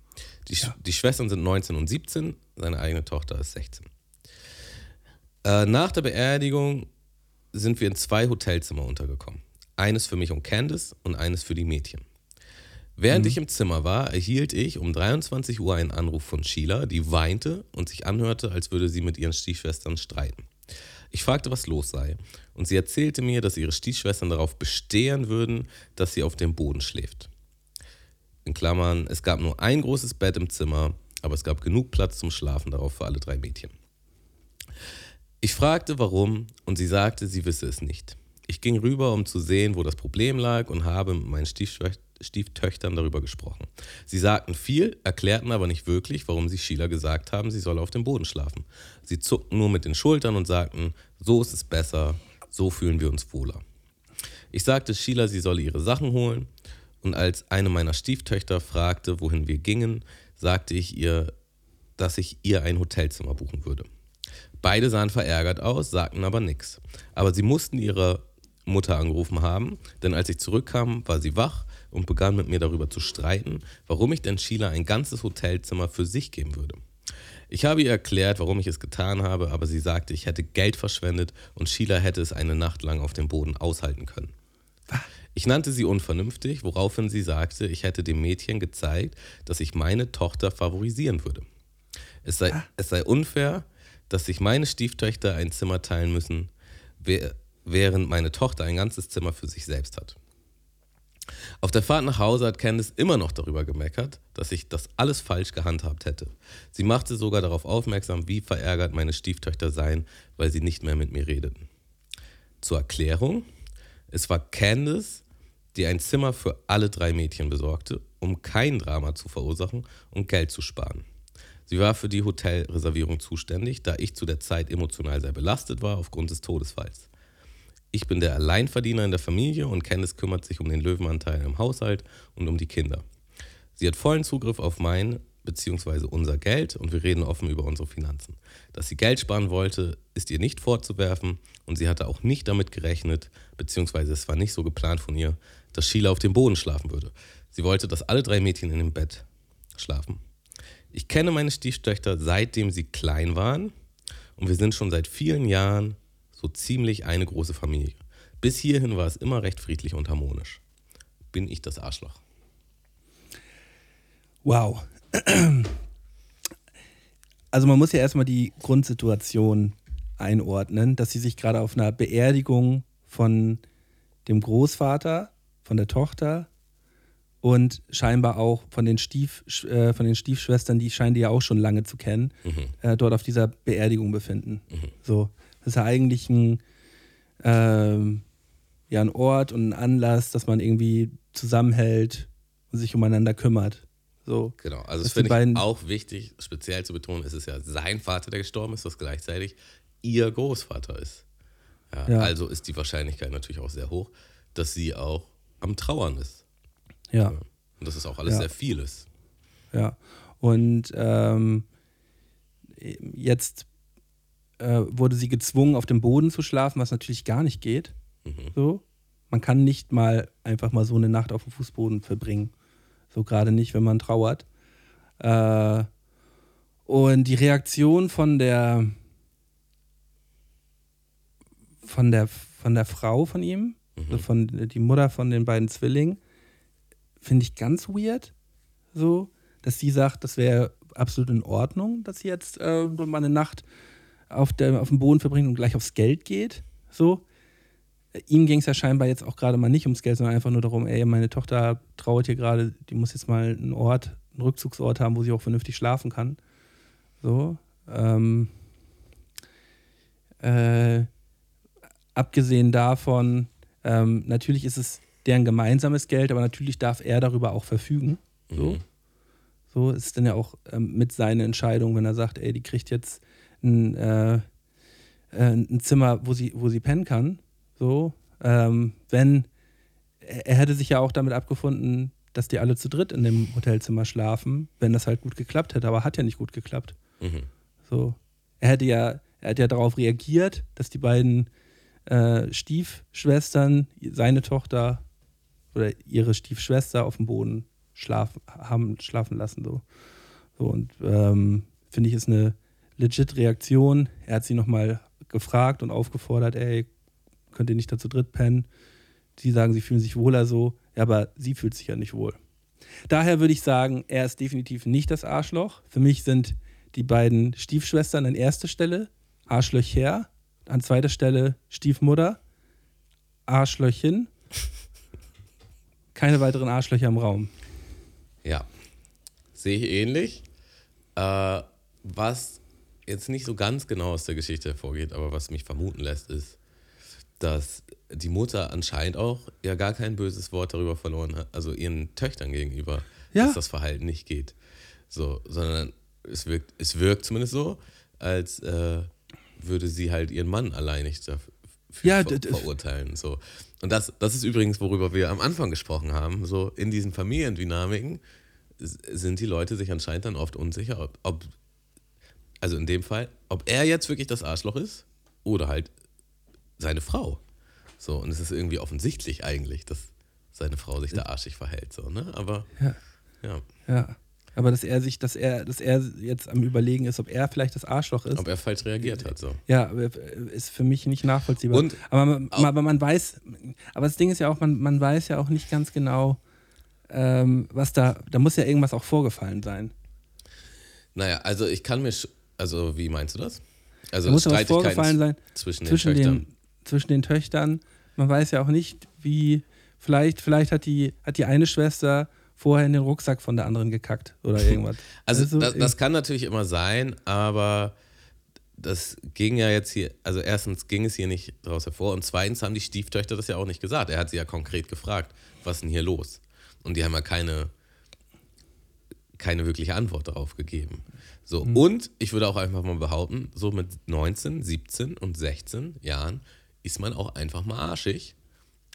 Die, Sch- die Schwestern sind 19 und 17, seine eigene Tochter ist 16. Äh, nach der Beerdigung sind wir in zwei Hotelzimmer untergekommen. Eines für mich und Candice und eines für die Mädchen. Während ich im Zimmer war, erhielt ich um 23 Uhr einen Anruf von Sheila, die weinte und sich anhörte, als würde sie mit ihren Stiefschwestern streiten. Ich fragte, was los sei, und sie erzählte mir, dass ihre Stiefschwestern darauf bestehen würden, dass sie auf dem Boden schläft. In Klammern, es gab nur ein großes Bett im Zimmer, aber es gab genug Platz zum Schlafen darauf für alle drei Mädchen. Ich fragte, warum, und sie sagte, sie wisse es nicht. Ich ging rüber, um zu sehen, wo das Problem lag, und habe mit meinen Stieftöchtern darüber gesprochen. Sie sagten viel, erklärten aber nicht wirklich, warum sie Sheila gesagt haben, sie solle auf dem Boden schlafen. Sie zuckten nur mit den Schultern und sagten, so ist es besser, so fühlen wir uns wohler. Ich sagte Sheila, sie solle ihre Sachen holen, und als eine meiner Stieftöchter fragte, wohin wir gingen, sagte ich ihr, dass ich ihr ein Hotelzimmer buchen würde. Beide sahen verärgert aus, sagten aber nichts. Aber sie mussten ihre Mutter angerufen haben, denn als ich zurückkam, war sie wach und begann mit mir darüber zu streiten, warum ich denn Sheila ein ganzes Hotelzimmer für sich geben würde. Ich habe ihr erklärt, warum ich es getan habe, aber sie sagte, ich hätte Geld verschwendet und Sheila hätte es eine Nacht lang auf dem Boden aushalten können. Ich nannte sie unvernünftig, woraufhin sie sagte, ich hätte dem Mädchen gezeigt, dass ich meine Tochter favorisieren würde. Es sei, es sei unfair, dass sich meine Stieftöchter ein Zimmer teilen müssen, wer- während meine Tochter ein ganzes Zimmer für sich selbst hat. Auf der Fahrt nach Hause hat Candice immer noch darüber gemeckert, dass ich das alles falsch gehandhabt hätte. Sie machte sogar darauf aufmerksam, wie verärgert meine Stieftöchter seien, weil sie nicht mehr mit mir redeten. Zur Erklärung, es war Candice, die ein Zimmer für alle drei Mädchen besorgte, um kein Drama zu verursachen und Geld zu sparen. Sie war für die Hotelreservierung zuständig, da ich zu der Zeit emotional sehr belastet war aufgrund des Todesfalls. Ich bin der Alleinverdiener in der Familie und Candice kümmert sich um den Löwenanteil im Haushalt und um die Kinder. Sie hat vollen Zugriff auf mein bzw. unser Geld und wir reden offen über unsere Finanzen. Dass sie Geld sparen wollte, ist ihr nicht vorzuwerfen und sie hatte auch nicht damit gerechnet, beziehungsweise es war nicht so geplant von ihr, dass Sheila auf dem Boden schlafen würde. Sie wollte, dass alle drei Mädchen in dem Bett schlafen. Ich kenne meine Stieftöchter seitdem sie klein waren und wir sind schon seit vielen Jahren so ziemlich eine große Familie. Bis hierhin war es immer recht friedlich und harmonisch. Bin ich das Arschloch? Wow. Also man muss ja erstmal die Grundsituation einordnen, dass sie sich gerade auf einer Beerdigung von dem Großvater, von der Tochter und scheinbar auch von den, Stief, äh, von den Stiefschwestern, die scheinen die ja auch schon lange zu kennen, äh, dort auf dieser Beerdigung befinden. So, das ist ja eigentlich ein, ähm, ja, ein Ort und ein Anlass, dass man irgendwie zusammenhält und sich umeinander kümmert. So. Genau, also das finde ich auch wichtig, speziell zu betonen, es ist ja sein Vater, der gestorben ist, was gleichzeitig ihr Großvater ist. Ja, Ja. Also ist die Wahrscheinlichkeit natürlich auch sehr hoch, dass sie auch am Trauern ist. Ja. Und dass es auch alles sehr viel ist. Ja, und ähm, jetzt äh, wurde sie gezwungen, auf dem Boden zu schlafen, was natürlich gar nicht geht. So. Man kann nicht mal einfach mal so eine Nacht auf dem Fußboden verbringen. So gerade nicht, wenn man trauert. Äh, und die Reaktion von der von der von der Frau von ihm, also von die Mutter von den beiden Zwillingen, finde ich ganz weird. So, dass sie sagt, das wäre absolut in Ordnung, dass sie jetzt äh, mal eine Nacht auf, der, auf dem Boden verbringt und gleich aufs Geld geht. So. Äh, Ihm ging es ja scheinbar jetzt auch gerade mal nicht ums Geld, sondern einfach nur darum, ey, meine Tochter trauert hier gerade, die muss jetzt mal einen Ort, einen Rückzugsort haben, wo sie auch vernünftig schlafen kann. So. Ähm, äh, abgesehen davon, ähm, natürlich ist es deren gemeinsames Geld, aber natürlich darf er darüber auch verfügen. So. Mhm. So ist dann ja auch ähm, mit seiner Entscheidung, wenn er sagt, ey, die kriegt jetzt ein, äh, äh, ein Zimmer, wo sie, wo sie pennen kann. So, ähm, wenn er, er hätte sich ja auch damit abgefunden, dass die alle zu dritt in dem Hotelzimmer schlafen, wenn das halt gut geklappt hätte, aber hat ja nicht gut geklappt. Mhm. So, er hätte ja, er hat ja darauf reagiert, dass die beiden äh, Stiefschwestern seine Tochter oder ihre Stiefschwester auf dem Boden schlafen, haben schlafen lassen. So, so und ähm, finde ich, ist eine legit Reaktion. Er hat sie nochmal gefragt und aufgefordert, ey, könnt ihr nicht dazu dritt pennen? Sie sagen, sie fühlen sich wohler so, ja, aber sie fühlt sich ja nicht wohl. Daher würde ich sagen, er ist definitiv nicht das Arschloch. Für mich sind die beiden Stiefschwestern an erster Stelle Arschlöcher, an zweiter Stelle Stiefmutter, Arschlöchin. Keine weiteren Arschlöcher im Raum. Ja, sehe ich ähnlich. Äh, was jetzt nicht so ganz genau aus der Geschichte hervorgeht, aber was mich vermuten lässt, ist, dass die Mutter anscheinend auch ja gar kein böses Wort darüber verloren hat, also ihren Töchtern gegenüber, Ja. dass das Verhalten nicht geht. So, sondern es wirkt, es wirkt zumindest so, als äh, würde sie halt ihren Mann alleinig dafür Ja, ver verurteilen. So. Und das, das ist übrigens, worüber wir am Anfang gesprochen haben. So in diesen Familiendynamiken sind die Leute sich anscheinend dann oft unsicher, ob, ob also in dem Fall, ob er jetzt wirklich das Arschloch ist oder halt seine Frau. So, und es ist irgendwie offensichtlich eigentlich, dass seine Frau sich da arschig verhält. So, ne? Aber Ja. ja, Ja. Aber dass er sich, dass er, dass er jetzt am Überlegen ist, ob er vielleicht das Arschloch ist. ob er falsch reagiert hat. So. Ja, ist für mich nicht nachvollziehbar. Und aber, man, aber man weiß, aber das Ding ist ja auch, man, man weiß ja auch nicht ganz genau, ähm, was da, da muss ja irgendwas auch vorgefallen sein. Naja, also ich kann mir, also wie meinst du das? Also Da muss was vorgefallen sein zwischen den zwischen Töchtern. den, zwischen den Töchtern. Man weiß ja auch nicht, wie, vielleicht, vielleicht hat die, hat die eine Schwester vorher in den Rucksack von der anderen gekackt oder irgendwas. Also Also, das, das kann natürlich immer sein, aber das ging ja jetzt hier, also erstens ging es hier nicht daraus hervor und zweitens haben die Stieftöchter das ja auch nicht gesagt. Er hat sie ja konkret gefragt, was ist denn hier los? Und die haben ja keine, keine wirkliche Antwort darauf gegeben. So, und ich würde auch einfach mal behaupten, so mit 19, 17 und 16 Jahren ist man auch einfach mal arschig,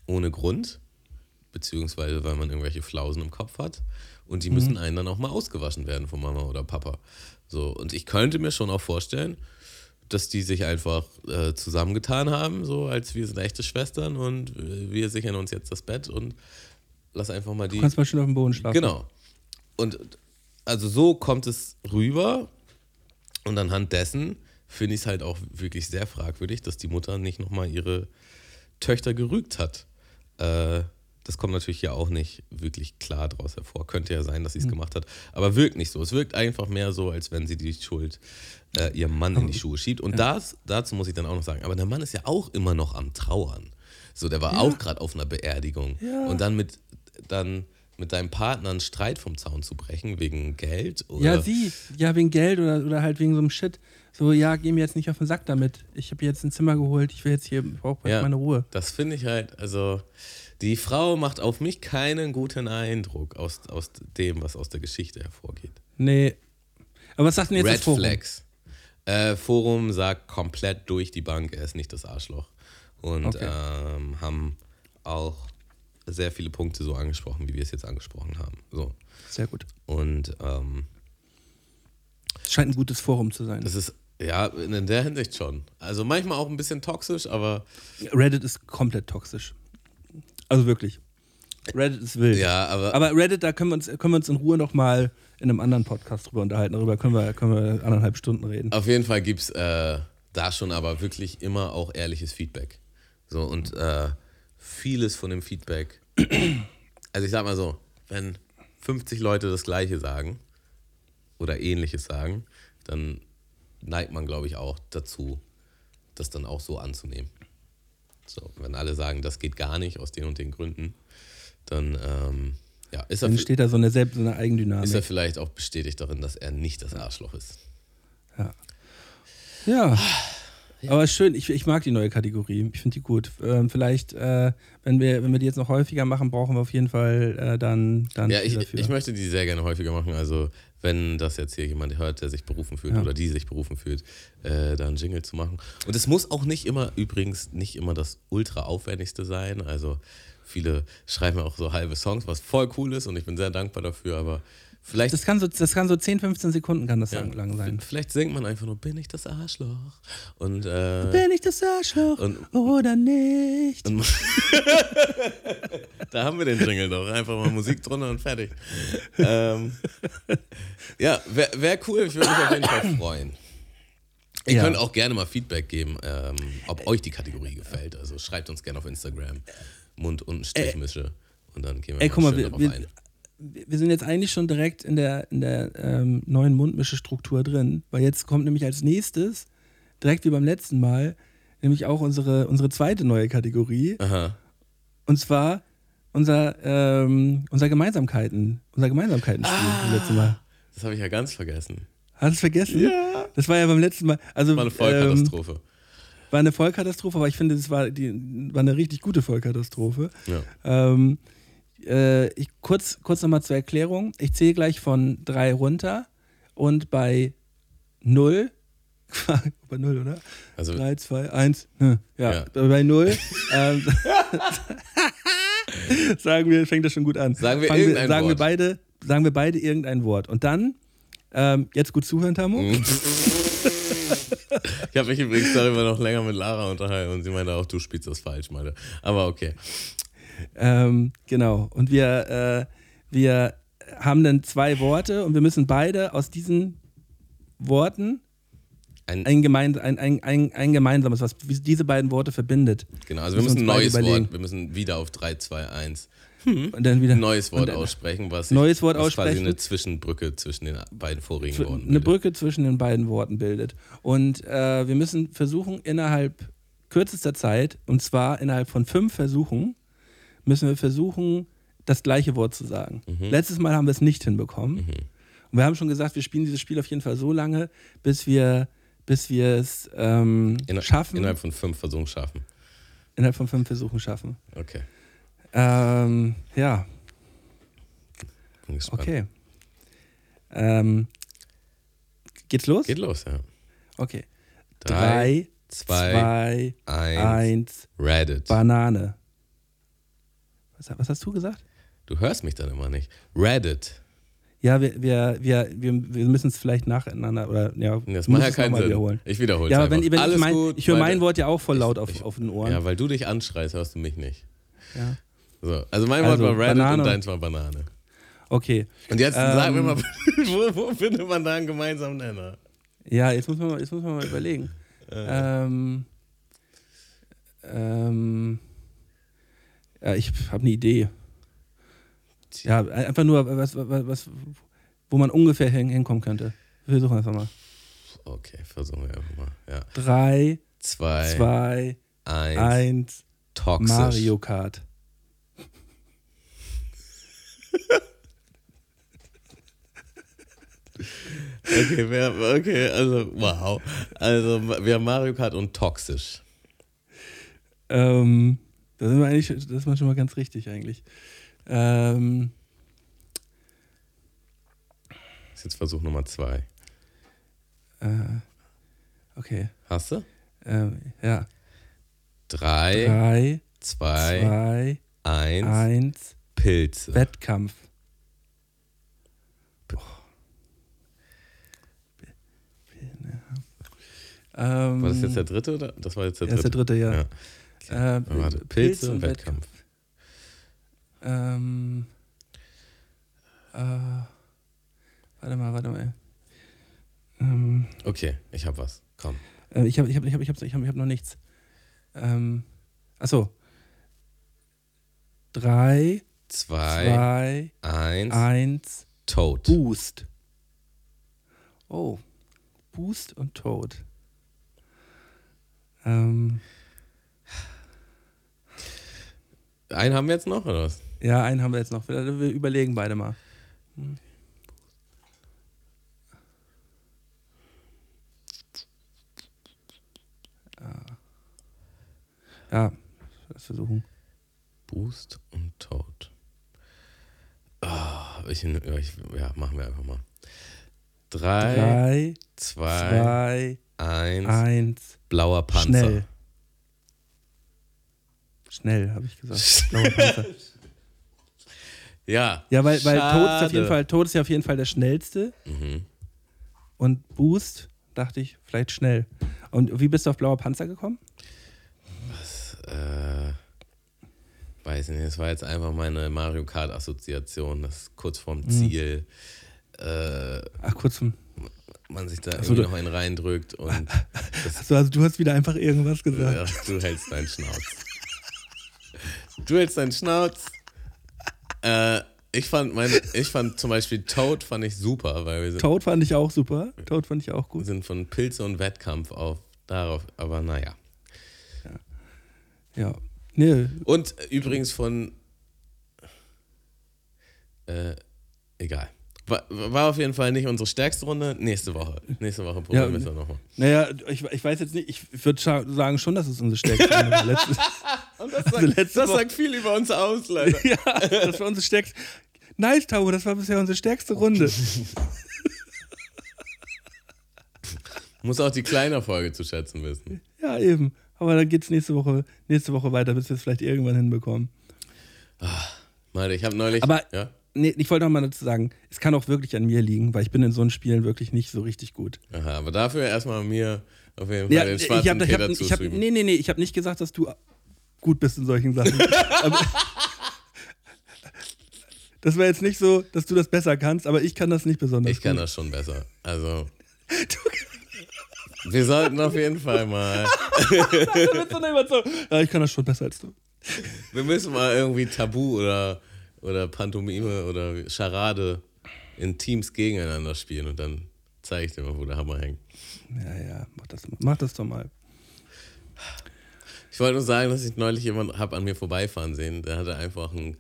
ohne Grund, beziehungsweise weil man irgendwelche Flausen im Kopf hat. Und die müssen einen dann auch mal ausgewaschen werden von Mama oder Papa. So, und ich könnte mir schon auch vorstellen, dass die sich einfach äh, zusammengetan haben, so als wir sind echte Schwestern und äh, wir sichern uns jetzt das Bett und lass einfach mal die. du kannst mal schön auf dem Boden schlafen. Genau. Und also so kommt es rüber. Und anhand dessen finde ich es halt auch wirklich sehr fragwürdig, dass die Mutter nicht nochmal ihre Töchter gerügt hat. Äh, das kommt natürlich ja auch nicht wirklich klar daraus hervor. Könnte ja sein, dass sie es gemacht hat. Aber wirkt nicht so. Es wirkt einfach mehr so, als wenn sie die Schuld äh, ihrem Mann in die Schuhe schiebt. Und das, dazu muss ich dann auch noch sagen, aber der Mann ist ja auch immer noch am Trauern. So, der war auch gerade auf einer Beerdigung. Ja. Und dann mit, dann mit deinem Partner einen Streit vom Zaun zu brechen, wegen Geld oder. Ja, sie. Ja, wegen Geld oder, oder halt wegen so einem Shit. So, ja, geh mir jetzt nicht auf den Sack damit. Ich habe jetzt ein Zimmer geholt. Ich will jetzt hier, ich brauche Ja. meine Ruhe. Das finde ich halt, also die Frau macht auf mich keinen guten Eindruck aus, aus dem, was aus der Geschichte hervorgeht. Nee. Aber was sagt denn jetzt Red das Forum? Flags. Äh, Forum sagt komplett durch die Bank, er ist nicht das Arschloch. Und Okay. ähm, haben auch sehr viele Punkte so angesprochen, wie wir es jetzt angesprochen haben. So. Sehr gut. Und ähm, Es scheint ein gutes Forum zu sein. das ist Ja, in der Hinsicht schon. Also manchmal auch ein bisschen toxisch, aber Reddit ist komplett toxisch. Also wirklich. Reddit ist wild. ja, aber, Aber Reddit, da können wir uns, können wir uns in Ruhe nochmal in einem anderen Podcast drüber unterhalten. Darüber können wir, können wir anderthalb Stunden reden. auf jeden Fall gibt es äh, da schon aber wirklich immer auch ehrliches Feedback. So und äh, vieles von dem Feedback. Also ich sag mal so, wenn 50 Leute das Gleiche sagen oder Ähnliches sagen, dann neigt man, glaube ich, auch dazu, das dann auch so anzunehmen. So, wenn alle sagen, das geht gar nicht aus den und den Gründen, dann ähm, ja, ist, er, Dann steht da so eine, selbst, so eine Eigendynamik. ist er vielleicht auch bestätigt darin, dass er nicht das Arschloch ist. Ja. Aber schön, ich, ich mag die neue Kategorie. Ich finde die gut. Ähm, vielleicht, äh, wenn, wir, wenn wir die jetzt noch häufiger machen, brauchen wir auf jeden Fall äh, dann, dann Ja, ich, dafür. ich möchte die sehr gerne häufiger machen. Also, wenn das jetzt hier jemand hört, der sich berufen fühlt Ja. oder die sich berufen fühlt, äh, da einen Jingle zu machen. Und es muss auch nicht immer, übrigens, nicht immer das ultra aufwendigste sein. Also, viele schreiben auch so halbe Songs, was voll cool ist und ich bin sehr dankbar dafür, aber vielleicht. das, kann so, das kann so 10, 15 Sekunden kann das ja, lang sein. Vielleicht singt man einfach nur, bin ich das Arschloch? Und, äh, Bin ich das Arschloch und, oder nicht? und da haben wir den Jingle doch. Einfach mal Musik drunter und fertig. Ähm, ja, wäre wär cool. Ich würde mich auf jeden Fall freuen. Ihr Ja. könnt auch gerne mal Feedback geben, ähm, ob euch die Kategorie gefällt. Also schreibt uns gerne auf Instagram. Mund- und Strichmische. Und dann gehen wir Ey, mal guck mal, wir, darauf wir, ein. Wir sind jetzt eigentlich schon direkt in der, in der ähm, neuen Mundmische-Struktur drin, weil jetzt kommt nämlich als nächstes, direkt wie beim letzten Mal, nämlich auch unsere, unsere zweite neue Kategorie. Aha. Und zwar unser, ähm, unser Gemeinsamkeiten, unser Gemeinsamkeiten-Spiel Ah. vom letzten Mal. Das habe ich ja ganz vergessen. Hast du es vergessen? Ja. Das war ja beim letzten Mal. Also, War eine ähm, Vollkatastrophe. war eine Vollkatastrophe, aber ich finde, das war, die, war eine richtig gute Vollkatastrophe. ja. Ähm, äh, ich, kurz kurz nochmal zur Erklärung. Ich zähle gleich von drei runter und bei null, bei null, oder? Also, Drei, zwei, eins, hm, ja, Ja. bei null. ähm, sagen wir, fängt das schon gut an. Sagen wir Fangen irgendein sagen wir Wort. beide, sagen wir beide irgendein Wort. Und dann, ähm, jetzt gut zuhören, Tamu. Mhm. ich habe mich übrigens darüber noch länger mit Lara unterhalten und sie meinte auch, du spielst das falsch, meinte. Aber okay. Ähm, genau. Und wir, äh, wir haben dann zwei Worte und wir müssen beide aus diesen Worten Ein, ein, gemein, ein, ein, ein, ein gemeinsames, was diese beiden Worte verbindet. genau, also wir müssen müssen ein neues. Wort, wir müssen wieder auf 3, 2, 1 Und dann wieder ein neues Wort aussprechen, was, Neues Wort was quasi aussprechen. eine Zwischenbrücke zwischen den beiden vorigen Worten eine bildet. Brücke zwischen den beiden Worten bildet. Und äh, wir müssen versuchen, innerhalb kürzester Zeit, und zwar innerhalb von fünf Versuchen, müssen wir versuchen, das gleiche Wort zu sagen. Mhm. Letztes Mal haben wir es nicht hinbekommen. Und wir haben schon gesagt, wir spielen dieses Spiel auf jeden Fall so lange, bis wir, bis wir es ähm, Inner- schaffen, Innerhalb von fünf Versuchen schaffen. innerhalb von fünf Versuchen schaffen. Okay, Ähm, ja, bin gespannt. okay. Ähm, geht's los? Geht los, ja. Okay. Drei, Drei, zwei, zwei, eins, eins, Reddit. Banane. Was, hast du gesagt? Du hörst mich dann immer nicht. Reddit. Ja, wir, wir, wir, wir, wir müssen es vielleicht nacheinander oder ja, Das macht ja keinen Sinn. wiederholen. Ich wiederhole Ja, es wenn, wenn Alles ich mein, gut, ich höre mein. Wort ja auch voll laut auf, ich- auf den Ohren. Ja, weil du dich anschreist, hörst du mich nicht. Ja. So, also mein Also, Wort war Reddit Banane. und deins war Banane. Okay. Und jetzt Ähm, sag mir mal, wo, wo findet man da einen gemeinsamen Nenner? Ja, jetzt muss man, mal- jetzt muss man mal überlegen. Äh. Ähm, ähm, ja, ich habe eine Idee. Ja, einfach nur, was, was, was, wo man ungefähr hin, hinkommen könnte. Wir versuchen einfach mal. Okay, versuchen wir einfach mal. Ja. Drei, Zwei, zwei, eins, eins, toxisch. Mario Kart. Okay, wir, okay, also wow. Also wir haben Mario Kart und toxisch. Ähm, da sind wir eigentlich, das ist man schon mal ganz richtig eigentlich. Ähm, Das ist jetzt Versuch Nummer zwei. äh, okay. Hast du? Ähm, ja. Drei, Drei, zwei, zwei, eins, eins, Pilze. Wettkampf. Ähm, War das jetzt der dritte oder? Das war jetzt der ja, ist dritte. der dritte, ja. Äh, Warte, Pilze und Wettkampf. Ähm, äh, warte mal, warte mal. Ähm, Okay, ich hab was. Komm. äh, ich habe ich hab, ich hab, ich hab, ich hab, ich hab noch nichts. Ähm, achso. Drei, Zwei, zwei, eins, eins, Toad. Boost. Oh, Boost und Toad. Ähm, Einen haben wir jetzt noch, oder was? ja, einen haben wir jetzt noch. Wir wir überlegen beide mal. Hm. Ja, das versuchen. Boost und Toad. Ah, ich, ich, ja, machen wir einfach mal. Drei, Drei, zwei, zwei, eins. eins. Blauer Panzer. Schnell. Schnell, habe ich gesagt. Ja. Ja, weil, weil Tod ist auf jeden. Fall, Tod ist ja auf jeden Fall der schnellste. Mhm. Und Boost, dachte ich, vielleicht schnell. Und wie bist du auf blauer Panzer gekommen? Äh, weiß nicht, das war jetzt einfach meine Mario Kart Assoziation, das kurz Mhm. vorm Ziel. Äh, Ach, kurz zum. man sich da so, irgendwie du- noch einen reindrückt und Achso, also du hast wieder einfach irgendwas gesagt. ja, du hältst deinen Schnauz. Du hältst deinen Schnauz. Äh, ich fand mein, ich fand zum Beispiel Toad fand ich super, weil wir sind, Toad fand ich auch super. Toad fand ich auch gut. sind von Pilze und Wettkampf auf darauf, aber naja. Ja. Nee, Und übrigens von. Äh, egal. War, war auf jeden Fall nicht unsere stärkste Runde. Nächste Woche. Nächste Woche probieren Ja, wir es dann nochmal. naja, ich, ich weiß jetzt nicht, ich würde sagen schon, dass es unsere stärkste Runde war. Letzte, Und das, sagt- sagt, das das sagt viel über uns aus, leider. ja, das war unsere stärkste. Nice, Tau, das war bisher unsere stärkste Runde. Muss auch die kleine Folge zu schätzen wissen. Ja, eben. Aber dann geht's nächste Woche, nächste Woche weiter, bis wir es vielleicht irgendwann hinbekommen. Malte, ich habe neulich. Aber- ja? Nee, ich wollte noch mal dazu sagen, es kann auch wirklich an mir liegen, weil ich bin in so einen Spielen wirklich nicht so richtig gut. Aha, aber dafür erstmal mir auf jeden Fall Ja, den ich schwarzen hab, ich Peter hab, ich hab, nee, nee, nee, ich habe nicht gesagt, dass du gut bist in solchen Sachen. aber, das wäre jetzt nicht so, dass du das besser kannst, aber ich kann das nicht besonders Ich kann gut. das schon besser. Also. Wir sollten auf jeden Fall mal. Ja, ich kann das schon besser als du. Wir müssen mal irgendwie Tabu oder, oder Pantomime oder Charade in Teams gegeneinander spielen und dann zeige ich dir mal, wo der Hammer hängt. Ja, ja, mach das, mach das doch mal. Ich wollte nur sagen, dass ich neulich jemand habe an mir vorbeifahren sehen, der hatte einfach ein,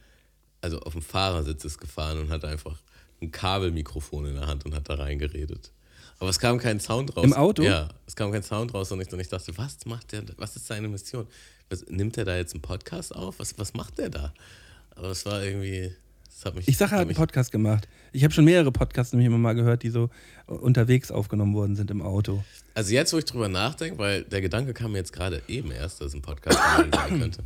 also auf dem Fahrersitz ist gefahren und hatte einfach ein Kabelmikrofon in der Hand und hat da reingeredet. Aber es kam kein Sound raus. Im Auto? Ja, es kam kein Sound raus und ich, und ich dachte, was macht der, was ist seine Mission? Was, nimmt er da jetzt einen Podcast auf? Was, was macht der da? Aber es war irgendwie, das hat mich... Ich sage, er hat einen Podcast gemacht. Ich habe schon mehrere Podcasts nämlich immer mal gehört, die so unterwegs aufgenommen worden sind im Auto. Also jetzt, wo ich drüber nachdenke, weil der Gedanke kam mir jetzt gerade eben erst, dass ein Podcast sein könnte.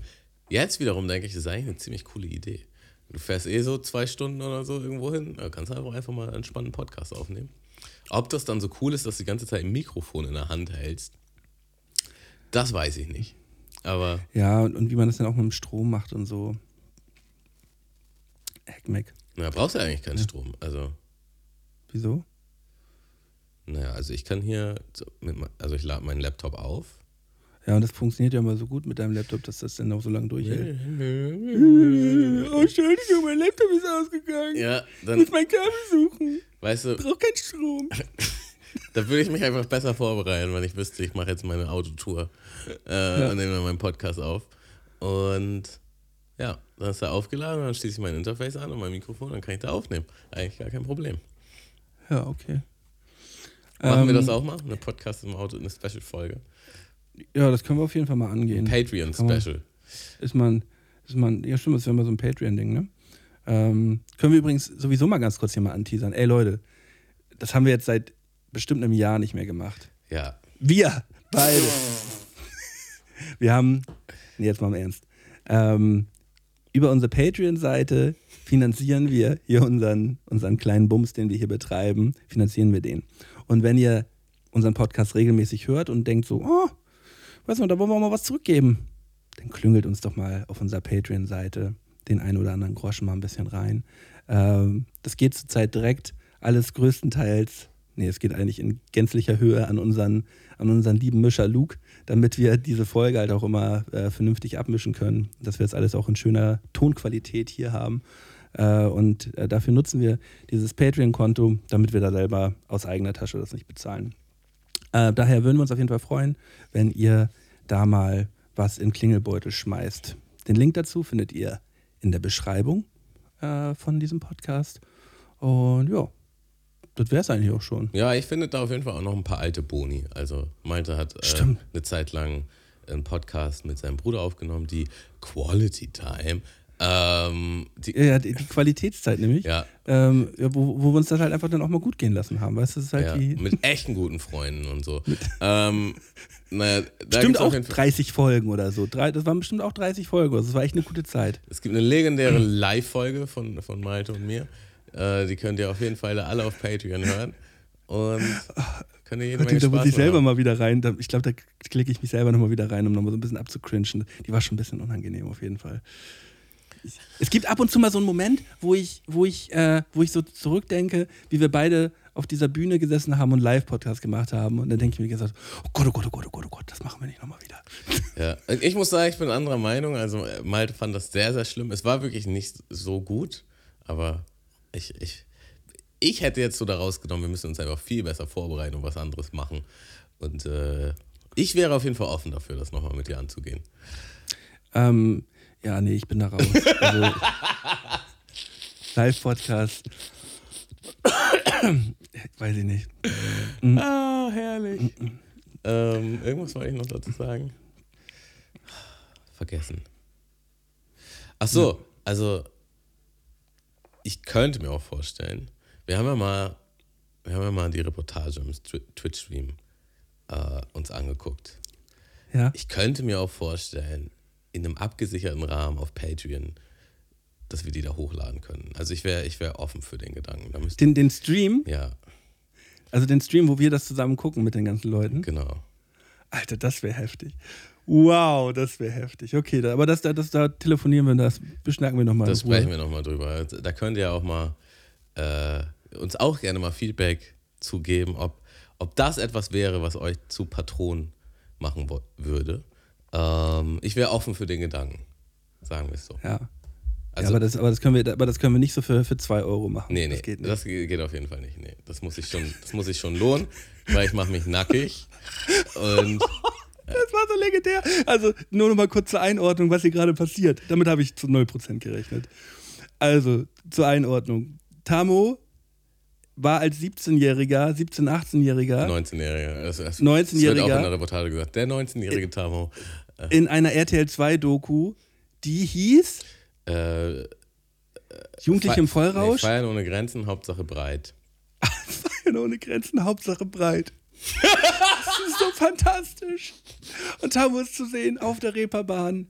Jetzt wiederum denke ich, das ist eigentlich eine ziemlich coole Idee. Du fährst eh so zwei Stunden oder so irgendwo hin, da kannst du einfach, einfach mal einen spannenden Podcast aufnehmen. Ob das dann so cool ist, dass du die ganze Zeit ein Mikrofon in der Hand hältst, das weiß ich nicht. Aber Ja, und, und wie man das dann auch mit dem Strom macht und so. Heckmeck. na, brauchst du ja eigentlich keinen Strom. Also, Wieso? naja, also ich kann hier, mit, also ich lade meinen Laptop auf. Ja, und das funktioniert ja immer so gut mit deinem Laptop, dass das dann auch so lange durchhält. Oh, Entschuldigung, mein Laptop ist ausgegangen. Ja, Ich dann, muss mein Kabel suchen. weißt du, Brauch keinen Strom. Da würde ich mich einfach besser vorbereiten, wenn ich wüsste, ich mache jetzt meine Autotour äh, und nehme dann meinen Podcast auf. Und ja, dann ist er aufgeladen, dann schließe ich mein Interface an und mein Mikrofon, dann kann ich da aufnehmen. Eigentlich gar kein Problem. Ja, okay. Machen wir Ähm, das auch mal? Eine Podcast im Auto, eine Special-Folge. Ja, das können wir auf jeden Fall mal angehen. Patreon-Special. Ist man, ist man, ja stimmt, das wäre mal so ein Patreon-Ding, ne? Ähm, können wir übrigens sowieso mal ganz kurz hier mal anteasern. Ey Leute, das haben wir jetzt seit bestimmt einem Jahr nicht mehr gemacht. Ja. Wir beide. Wir haben, nee, jetzt mal im Ernst, ähm, über unsere Patreon-Seite finanzieren wir hier unseren, unseren kleinen Bums, den wir hier betreiben, finanzieren wir den. Und wenn ihr unseren Podcast regelmäßig hört und denkt so, oh, weiß man, da wollen wir mal was zurückgeben, dann klüngelt uns doch mal auf unserer Patreon-Seite den einen oder anderen Groschen mal ein bisschen rein. Ähm, das geht zurzeit direkt alles größtenteils, nee, es geht eigentlich in gänzlicher Höhe an unseren, an unseren lieben Mischer Luke, damit wir diese Folge halt auch immer äh, vernünftig abmischen können, dass wir das alles auch in schöner Tonqualität hier haben. Äh, und äh, dafür nutzen wir dieses Patreon-Konto, damit wir da selber aus eigener Tasche das nicht bezahlen. Äh, daher würden wir uns auf jeden Fall freuen, wenn ihr da mal was in Klingelbeutel schmeißt. Den Link dazu findet ihr in der Beschreibung äh, von diesem Podcast. Und ja, das wäre es eigentlich auch schon. Ja, ich finde da auf jeden Fall auch noch ein paar alte Boni. Also Malte hat äh, eine Zeit lang einen Podcast mit seinem Bruder aufgenommen, die Quality Time. Ähm, die, Ja, die, die Qualitätszeit nämlich, ja, ähm, wo, wo wir uns das halt einfach dann auch mal gut gehen lassen haben. Weißt du, das ist halt ja, die. mit echten guten Freunden und so. ähm, naja, da Bestimmt auch jeden Fall- 30 Folgen oder so. Drei, das waren bestimmt auch 30 Folgen. Also das war echt eine gute Zeit. Es gibt eine legendäre Live-Folge von, von Malte und mir. Äh, die könnt ihr auf jeden Fall alle auf Patreon hören. Und könnt ihr jede Menge da muss ich selber haben. mal wieder rein. Ich glaube, da klicke ich mich selber nochmal wieder rein, um nochmal so ein bisschen abzucringen. Die war schon ein bisschen unangenehm auf jeden Fall. Es gibt ab und zu mal so einen Moment, wo ich, wo ich, äh, wo ich so zurückdenke, wie wir beide auf dieser Bühne gesessen haben und Live-Podcast gemacht haben. Und dann denke ich mir gesagt, oh Gott, oh Gott, oh Gott, oh Gott, oh Gott, das machen wir nicht nochmal wieder. Ja, ich muss sagen, ich bin anderer Meinung. Also äh, Malte fand das sehr, sehr schlimm. Es war wirklich nicht so gut, aber ich, ich, ich hätte jetzt so daraus genommen, wir müssen uns einfach viel besser vorbereiten und was anderes machen. Und äh, ich wäre auf jeden Fall offen dafür, das nochmal mit dir anzugehen. Ähm, ja, nee, ich bin da raus. Also, Live-Podcast. Weiß ich nicht. Ah, herrlich. Ähm, irgendwas wollte ich noch dazu sagen. Vergessen. Ach so, also ich könnte mir auch vorstellen, wir haben ja mal, wir haben ja mal die Reportage im Twi- Twitch-Stream äh, uns angeguckt. Ja. Ich könnte mir auch vorstellen, in einem abgesicherten Rahmen auf Patreon, dass wir die da hochladen können. Also ich wäre ich wär offen für den Gedanken. Den, den Stream, ja, also den Stream, wo wir das zusammen gucken mit den ganzen Leuten. genau. Alter, das wäre heftig. Wow, das wäre heftig. Okay, da, aber das, da- das, da telefonieren wir, das beschnacken wir nochmal. Das sprechen wir nochmal drüber. Da könnt ihr auch mal äh, uns auch gerne mal Feedback zugeben, ob, ob das etwas wäre, was euch zu Patronen machen würde. Ähm, ich wäre offen für den Gedanken, sagen wir es so. Ja. Also, ja aber, das, aber, das können wir, aber das können wir nicht so für 2 für zwei Euro machen. nee, nee, Das geht nicht. das geht auf jeden Fall nicht. Nee, das muss ich schon, das muss ich schon lohnen, weil ich mache mich nackig. Und Das war so legendär. Also nur noch mal kurz zur Einordnung, was hier gerade passiert. Damit habe ich zu 0% gerechnet. Also zur Einordnung. Tamo war als 17-Jähriger, 17-, 18-Jähriger 19-Jähriger. Das, das 19-Jähriger. Das wird auch in der Reportage gesagt. Der 19-jährige Tamo. in einer RTL 2-Doku, die hieß Äh, Jugendlich im Vollrausch. Nee, Feiern ohne Grenzen, Hauptsache breit. Feiern ohne Grenzen, Hauptsache breit. Das ist so fantastisch. Und Tamo ist zu sehen auf der Reeperbahn.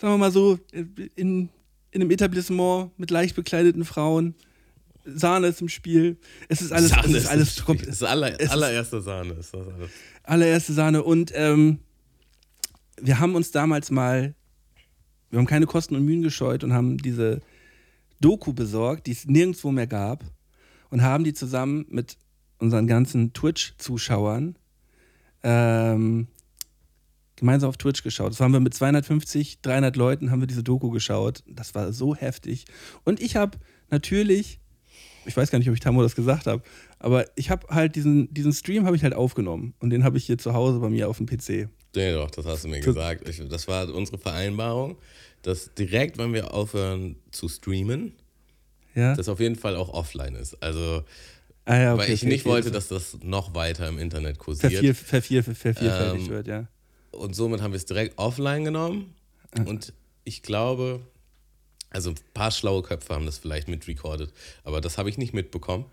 Sagen wir mal so, in, in einem Etablissement mit leicht bekleideten Frauen. Sahne ist im Spiel. Es ist alles, es ist alles das ist aller, es ist- allererste Sahne. Ist das alles. allererste Sahne. Und ähm, wir haben uns damals mal, wir haben keine Kosten und Mühen gescheut und haben diese Doku besorgt, die es nirgendwo mehr gab. Und haben die zusammen mit unseren ganzen Twitch-Zuschauern ähm, gemeinsam auf Twitch geschaut. Das haben wir mit 250, 300 Leuten haben wir diese Doku geschaut. Das war so heftig. Und ich habe natürlich, ich weiß gar nicht, ob ich Tamo das gesagt habe, aber ich habe halt diesen, diesen Stream habe ich halt aufgenommen und den habe ich hier zu Hause bei mir auf dem PC. Nee, doch, das hast du mir gesagt. Ich, das war unsere Vereinbarung, dass direkt, wenn wir aufhören zu streamen, Ja. das auf jeden Fall auch offline ist. Also, ah, ja, okay, weil ich okay, nicht okay. wollte, dass das noch weiter im Internet kursiert. vervier, vervier, vervierfältigt Ähm, wird, ja. Und somit haben wir es direkt offline genommen. Und ich glaube, also ein paar schlaue Köpfe haben das vielleicht mitrecorded, aber das habe ich nicht mitbekommen.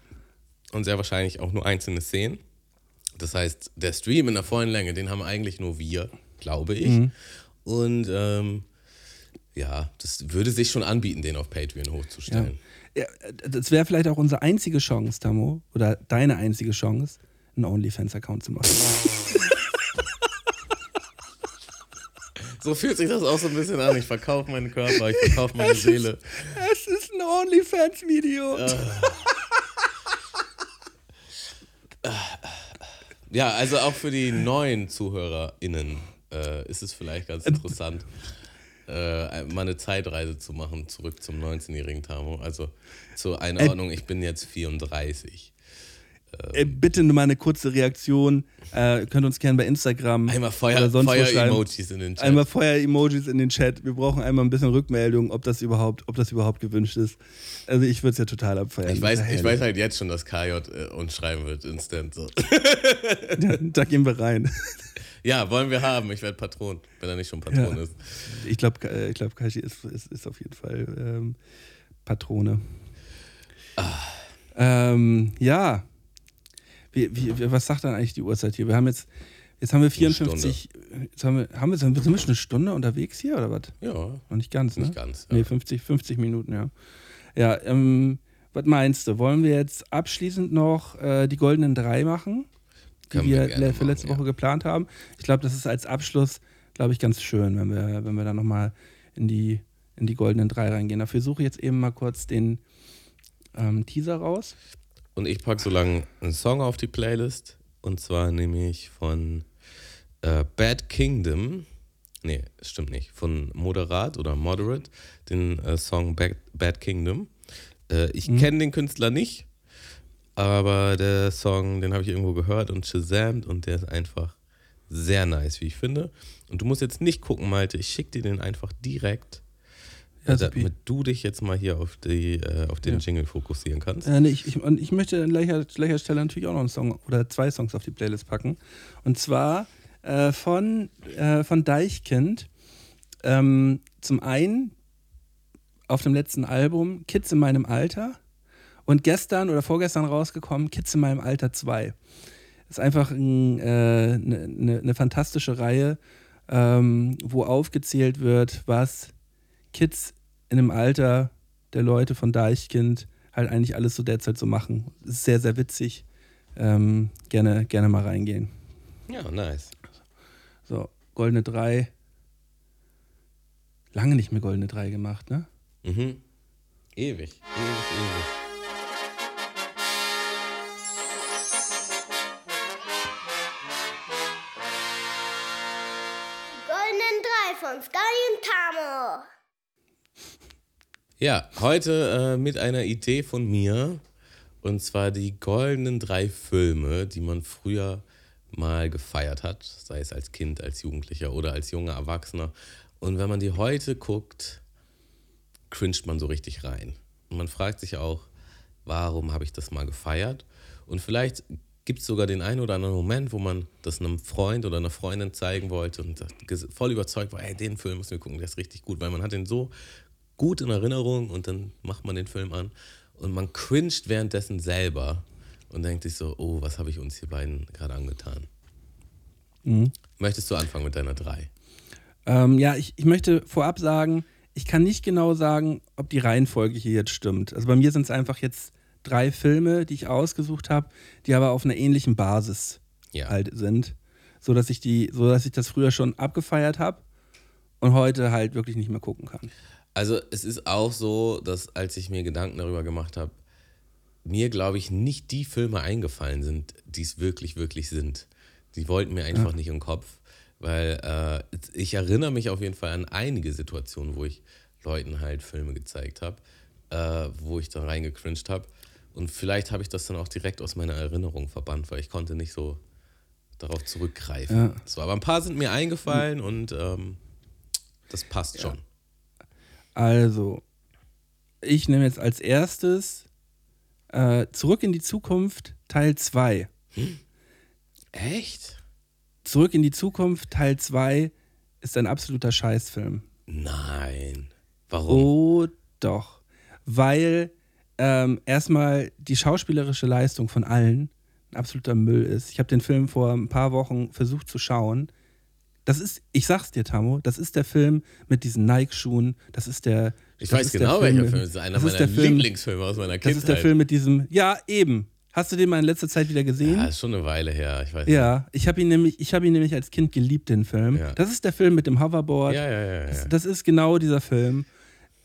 Und sehr wahrscheinlich auch nur einzelne Szenen. Das heißt, der Stream in der vollen Länge, den haben eigentlich nur wir, glaube ich. Mhm. Und ähm, ja, das würde sich schon anbieten, den auf Patreon hochzustellen. ja das wäre vielleicht auch unsere einzige Chance, Tamo, oder deine einzige Chance, einen OnlyFans-Account zu machen. So fühlt sich das auch so ein bisschen an. Ich verkaufe meinen Körper, ich verkaufe meine Es ist- Seele. es ist ein OnlyFans-Video. Ja, also auch für die neuen ZuhörerInnen äh, ist es vielleicht ganz interessant, äh, mal eine Zeitreise zu machen, zurück zum 19-jährigen Tamo. Also zur Einordnung, ich bin jetzt 34. Äh, bitte nur mal eine kurze Reaktion. Äh, könnt uns gerne bei Instagram Einmal oder Feuer-. Feuer-Emojis in den Chat. Einmal Feuer-Emojis in den Chat. Wir brauchen einmal ein bisschen Rückmeldung, ob das überhaupt, ob das überhaupt gewünscht ist. Also ich würde es ja total abfeiern. Ich weiß, Ja, ich weiß halt jetzt schon, dass KJ äh, uns schreiben wird, instant. So. da, da gehen wir rein. Ja, wollen wir haben. Ich werde Patron, wenn er nicht schon Patron Ja. ist. Ich glaube, ich glaub, Kashi ist, ist, ist auf jeden Fall ähm, Patrone. Ah. Ähm, ja. Wie, wie- was sagt dann eigentlich die Uhrzeit hier? Wir haben jetzt, jetzt haben wir 54, jetzt haben wir, haben wir, sind wir schon eine Stunde unterwegs hier oder was? Ja, Noch nicht ganz, ne? nicht ganz. Ja. Nee, 50, 50 Minuten, ja. Ja, ähm, was meinst du? Wollen wir jetzt abschließend noch äh, die goldenen drei machen, die wir wir, für letzte machen, ja. Woche geplant haben? Ich glaube, das ist als Abschluss, glaube ich, ganz schön, wenn wir, wenn wir dann nochmal in die, in die goldenen drei reingehen. Dafür suche ich jetzt eben mal kurz den ähm, Teaser raus. Und ich packe so lange einen Song auf die Playlist. Und zwar nehme ich von äh, Bad Kingdom. Nee, das stimmt nicht. Von Moderat oder Moderate den äh, Song Bad, Bad Kingdom. Äh, ich kenne den Künstler nicht, aber der Song, den habe ich irgendwo gehört und shazamt und der ist einfach sehr nice, wie ich finde. Und du musst jetzt nicht gucken, Malte, ich schicke dir den einfach direkt, Ja, äh, damit du dich jetzt mal hier auf, die, äh, auf den Ja. Jingle fokussieren kannst. Äh, nee, ich, ich, und ich möchte an gleicher, gleicher Stelle natürlich auch noch einen Song oder zwei Songs auf die Playlist packen. Und zwar äh, von, äh, von Deichkind. Ähm, zum einen auf dem letzten Album Kids in meinem Alter und gestern oder vorgestern rausgekommen Kids in meinem Alter 2. Ist einfach eine äh, ne, ne, ne fantastische Reihe, ähm, wo aufgezählt wird, was Kids in dem Alter der Leute von Deichkind halt eigentlich alles so derzeit so machen. Ist sehr, sehr witzig. Ähm, gerne, gerne mal reingehen. Ja, nice. So, Goldene 3. Lange nicht mehr Goldene 3 gemacht, ne? Mhm. Ewig, ewig, ewig. Ja, heute äh, mit einer Idee von mir. Und zwar die goldenen drei Filme, die man früher mal gefeiert hat, sei es als Kind, als Jugendlicher oder als junger Erwachsener. Und wenn man die heute guckt, cringet man so richtig rein. Und man fragt sich auch, warum habe ich das mal gefeiert? Und vielleicht gibt es sogar den einen oder anderen Moment, wo man das einem Freund oder einer Freundin zeigen wollte und voll überzeugt war, hey, den Film müssen wir gucken, der ist richtig gut, weil man hat den so gut in Erinnerung und dann macht man den Film an und man cringet währenddessen selber und denkt sich so, oh, was habe ich uns hier beiden gerade angetan? Möchtest du anfangen mit deiner drei? Ähm, ja, ich, ich möchte vorab sagen, ich kann nicht genau sagen, ob die Reihenfolge hier jetzt stimmt. Also bei mir sind es einfach jetzt drei Filme, die ich ausgesucht habe, die aber auf einer ähnlichen Basis Ja. halt sind, so dass ich die, so dass ich das früher schon abgefeiert habe und heute halt wirklich nicht mehr gucken kann. Also es ist auch so, dass als ich mir Gedanken darüber gemacht habe, mir, glaube ich, nicht die Filme eingefallen sind, die es wirklich, wirklich sind. Die wollten mir einfach nicht im Kopf, weil äh, ich erinnere mich auf jeden Fall an einige Situationen, wo ich Leuten halt Filme gezeigt habe, äh, wo ich dann reingecringed habe. Und vielleicht habe ich das dann auch direkt aus meiner Erinnerung verbannt, weil ich konnte nicht so darauf zurückgreifen. Ja. So, aber ein paar sind mir eingefallen und ähm, das passt schon. Also, ich nehme jetzt als erstes äh, Zurück in die Zukunft Teil 2. Echt? Zurück in die Zukunft Teil 2 ist ein absoluter Scheißfilm. Nein. Warum? Oh, doch. Weil ähm, erstmal die schauspielerische Leistung von allen ein absoluter Müll ist. Ich habe den Film vor ein paar Wochen versucht zu schauen. Das ist, ich sag's dir, Tamo, das ist der Film mit diesen Nike-Schuhen. Das ist der. Ich das weiß genau, welcher mit- Film. Das ist einer das ist meiner Film- Lieblingsfilme aus meiner Das Kindheit. ist der Film mit diesem. Ja, eben. Hast du den mal in letzter Zeit wieder gesehen? Ja, ist schon eine Weile her. Ich weiß Ja, ich habe ihn nämlich, ich habe ihn nämlich als Kind geliebt, den Film. Ja. Das ist der Film mit dem Hoverboard. Ja, ja, ja. ja. Das, das ist genau dieser Film.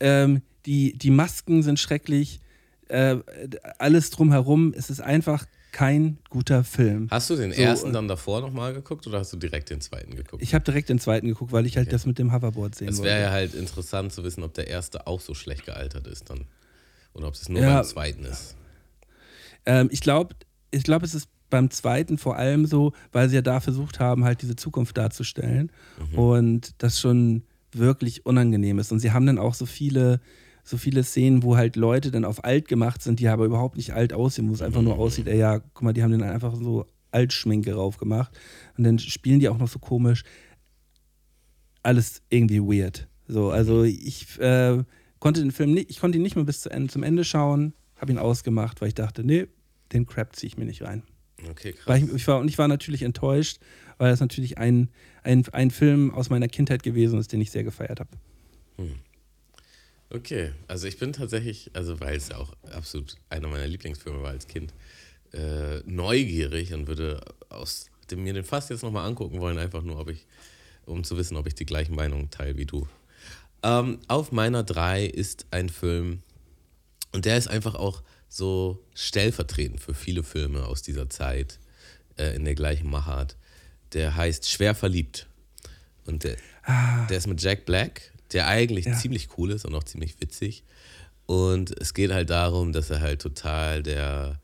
Ähm, die, die Masken sind schrecklich. Äh, alles drumherum. Es ist einfach kein guter Film. Hast du den So, ersten äh, dann davor nochmal geguckt oder hast du direkt den zweiten geguckt? Ich habe direkt den zweiten geguckt, weil ich halt das mit dem Hoverboard sehen Es wollte. wäre ja halt interessant zu wissen, ob der erste auch so schlecht gealtert ist dann. Oder ob es nur Ja. beim zweiten ist. Ähm, ich glaube, ich glaub, es ist beim zweiten vor allem so, weil sie ja da versucht haben, halt diese Zukunft darzustellen Mhm. und das schon wirklich unangenehm ist. Und sie haben dann auch so viele, so viele Szenen, wo halt Leute dann auf alt gemacht sind, die aber überhaupt nicht alt aussehen, wo es einfach nur Mhm. aussieht, ey, ja, guck mal, die haben den einfach so Altschminke rauf gemacht. Und dann spielen die auch noch so komisch. Alles irgendwie weird. So, also ich äh, konnte den Film nicht, ich konnte ihn nicht mehr bis zu Ende, zum Ende schauen, habe ihn ausgemacht, weil ich dachte, nee, den Crap ziehe ich mir nicht rein. Okay, krass. Ich, ich war, und ich war natürlich enttäuscht, weil das natürlich ein, ein, ein Film aus meiner Kindheit gewesen ist, den ich sehr gefeiert habe. Okay, also ich bin tatsächlich, also weil es ja auch absolut einer meiner Lieblingsfilme war als Kind, äh, neugierig und würde aus dem, mir den fast jetzt nochmal angucken wollen, einfach nur, ob ich, um zu wissen, ob ich die gleichen Meinungen teile wie du. Ähm, auf meiner 3 ist ein Film, und der ist einfach auch so stellvertretend für viele Filme aus dieser Zeit äh, in der gleichen Machart. Der heißt Schwer verliebt. Und der, der ist mit Jack Black, der eigentlich Ja. ziemlich cool ist und auch ziemlich witzig. Und es geht halt darum, dass er halt total der,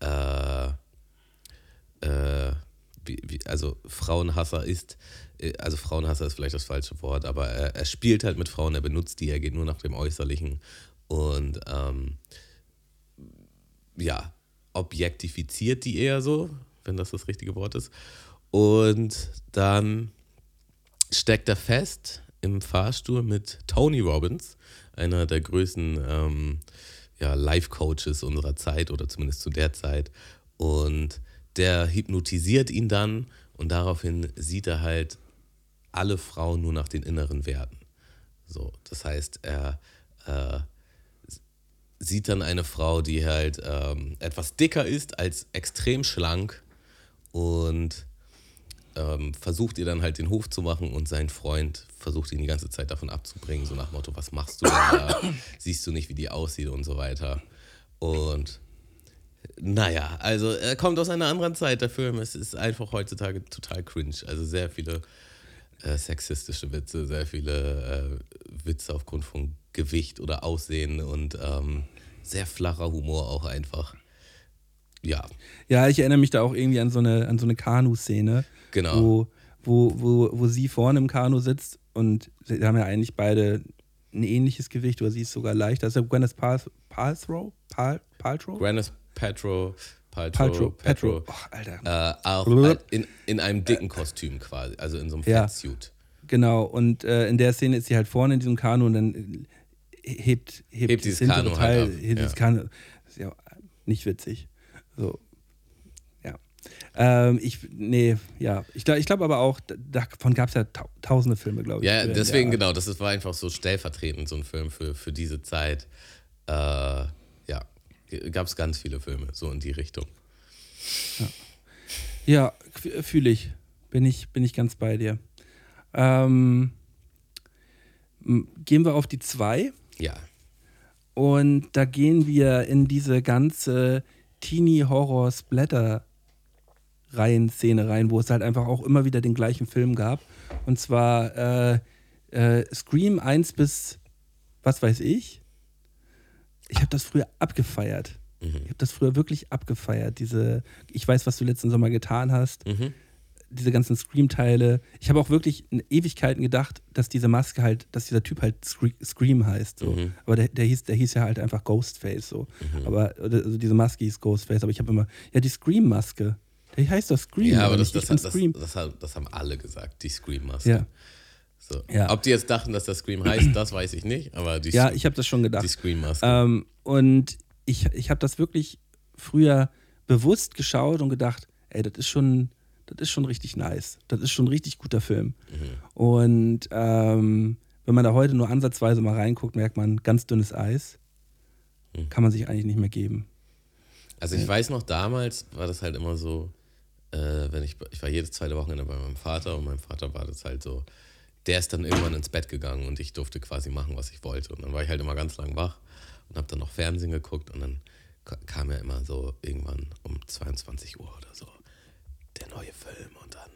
äh, äh, wie, wie, also Frauenhasser ist. Äh, Also Frauenhasser ist vielleicht das falsche Wort, aber er, er spielt halt mit Frauen, er benutzt die, er geht nur nach dem Äußerlichen und ähm, ja, objektifiziert die eher so, wenn das das richtige Wort ist. Und dann steckt er fest im Fahrstuhl mit Tony Robbins, einer der größten ähm, ja, Life-Coaches unserer Zeit oder zumindest zu der Zeit. Und der hypnotisiert ihn dann und daraufhin sieht er halt alle Frauen nur nach den inneren Werten. So, das heißt, er äh, sieht dann eine Frau, die halt ähm, etwas dicker ist als extrem schlank und ähm, versucht ihr dann halt den Hof zu machen und sein Freund versucht ihn die ganze Zeit davon abzubringen, so nach Motto, was machst du denn da? Siehst du nicht, wie die aussieht und so weiter. Und naja, also er kommt aus einer anderen Zeit, der Film. Es ist einfach heutzutage total cringe. Also sehr viele äh, sexistische Witze, sehr viele äh, Witze aufgrund von Gewicht oder Aussehen und ähm, sehr flacher Humor auch einfach. Ja, Ja, ich erinnere mich da auch irgendwie an so eine, an so eine Kanu-Szene, genau. wo, wo, wo, wo sie vorne im Kanu sitzt und sie haben ja eigentlich beide ein ähnliches Gewicht oder sie ist sogar leichter. Das ist ja Gwyneth Pal Paltrow? Pal Paltrow? Gwyneth Petro, Paltrow, Paltrow. Petro, Petro. Oh, Alter. Äh, auch Blub. in, in einem dicken Kostüm quasi, also in so einem Ja. Fettsuit. Genau, und äh, in der Szene ist sie halt vorne in diesem Kanu und dann hebt, hebt, Hebt dieses Kanu halt Teil, ab, hebt dieses ja. Kanu. Das ist ja nicht witzig. So. Ja. Ähm, ich, nee, ja. Ich, ich glaube aber auch, da- davon gab es ja tau tausende Filme, glaube ich. Ja, deswegen genau, das ist, war einfach so stellvertretend, so ein Film für, für diese Zeit. Äh, ja, gab es ganz viele Filme, so in die Richtung. Ja, fühle ich. Bin ich. Bin ich ganz bei dir. Ähm, gehen wir auf die zwei. Ja, Und da gehen wir in diese ganze Teenie-Horror-Splatter-Reihen-Szene rein, wo es halt einfach auch immer wieder den gleichen Film gab. Und zwar äh, äh, Scream 1 bis was weiß ich. Ich habe das früher abgefeiert. Ich habe das früher wirklich abgefeiert. Diese, ich weiß, was du letzten Sommer getan hast. Mhm. Diese ganzen Scream-Teile. Ich habe auch wirklich in Ewigkeiten gedacht, dass diese Maske halt, dass dieser Typ halt Scre Scream heißt. So. Mhm. Aber der, der, hieß, der hieß ja halt einfach Ghostface. So. Aber oder- also diese Maske hieß Ghostface. Aber ich habe immer, ja, die Scream-Maske. Der heißt doch Scream. ja aber das, das, das, das, Scream. haben alle gesagt, die Scream-Maske. Ja. So. Ja. Ob die jetzt dachten, dass das Scream heißt, das weiß ich nicht, aber die, Ja, Scream- ich habe das schon gedacht. die Scream-Maske. Ähm, und ich, ich habe das wirklich früher bewusst geschaut und gedacht, ey, das ist schon, das ist schon richtig nice. Das ist schon ein richtig guter Film. Und ähm, wenn man da heute nur ansatzweise mal reinguckt, merkt man, ganz dünnes Eis kann man sich eigentlich nicht mehr geben. Also ich weiß noch, damals war das halt immer so, äh, wenn ich, ich war jedes zweite Wochenende bei meinem Vater und mein Vater war das halt so, der ist dann irgendwann ins Bett gegangen und ich durfte quasi machen, was ich wollte. Und dann war ich halt immer ganz lang wach und habe dann noch Fernsehen geguckt und dann ka- kam ja immer so irgendwann um 22 Uhr oder so der neue Film und dann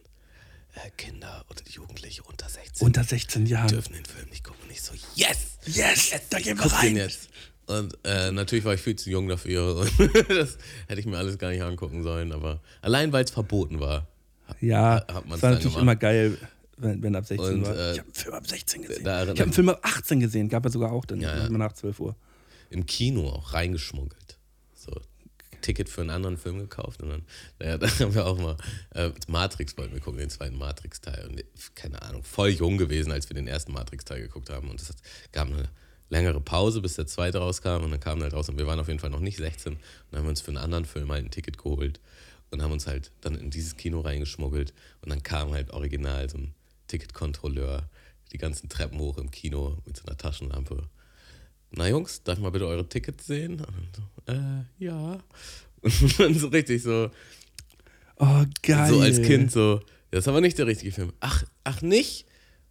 äh, Kinder oder Jugendliche unter 16 Unter 16 Jahren. dürfen den Film nicht gucken. Und ich so, yes! Yes, da gehen wir rein. jetzt. Und äh, natürlich war ich viel zu jung dafür und das hätte ich mir alles gar nicht angucken sollen, aber allein weil es verboten war. Ja, hat man's es war dann natürlich gemacht. immer geil, wenn, wenn ab 16 Und, war. äh, ich habe einen Film ab 16 gesehen. ich habe einen Film ab 18 gesehen, gab er sogar auch dann, Ja, ja. immer nach 12 Uhr. Im Kino auch reingeschmuggelt. So, Ticket für einen anderen Film gekauft und dann, naja, da haben wir auch mal äh, Matrix wollten wir gucken, den zweiten Matrix-Teil. Und keine Ahnung, voll jung gewesen, als wir den ersten Matrix-Teil geguckt haben. Und es gab eine längere Pause, bis der zweite rauskam und dann kam halt raus und wir waren auf jeden Fall noch nicht 16 und dann haben wir uns für einen anderen Film halt ein Ticket geholt und haben uns halt dann in dieses Kino reingeschmuggelt und dann kam halt original so ein Ticketkontrolleur die ganzen Treppen hoch im Kino mit so einer Taschenlampe. Na Jungs, darf ich mal bitte eure Tickets sehen? Und äh, ja. Und dann so richtig so, Oh, geil. so als Kind so, das ist aber nicht der richtige Film. Ach, ach nicht?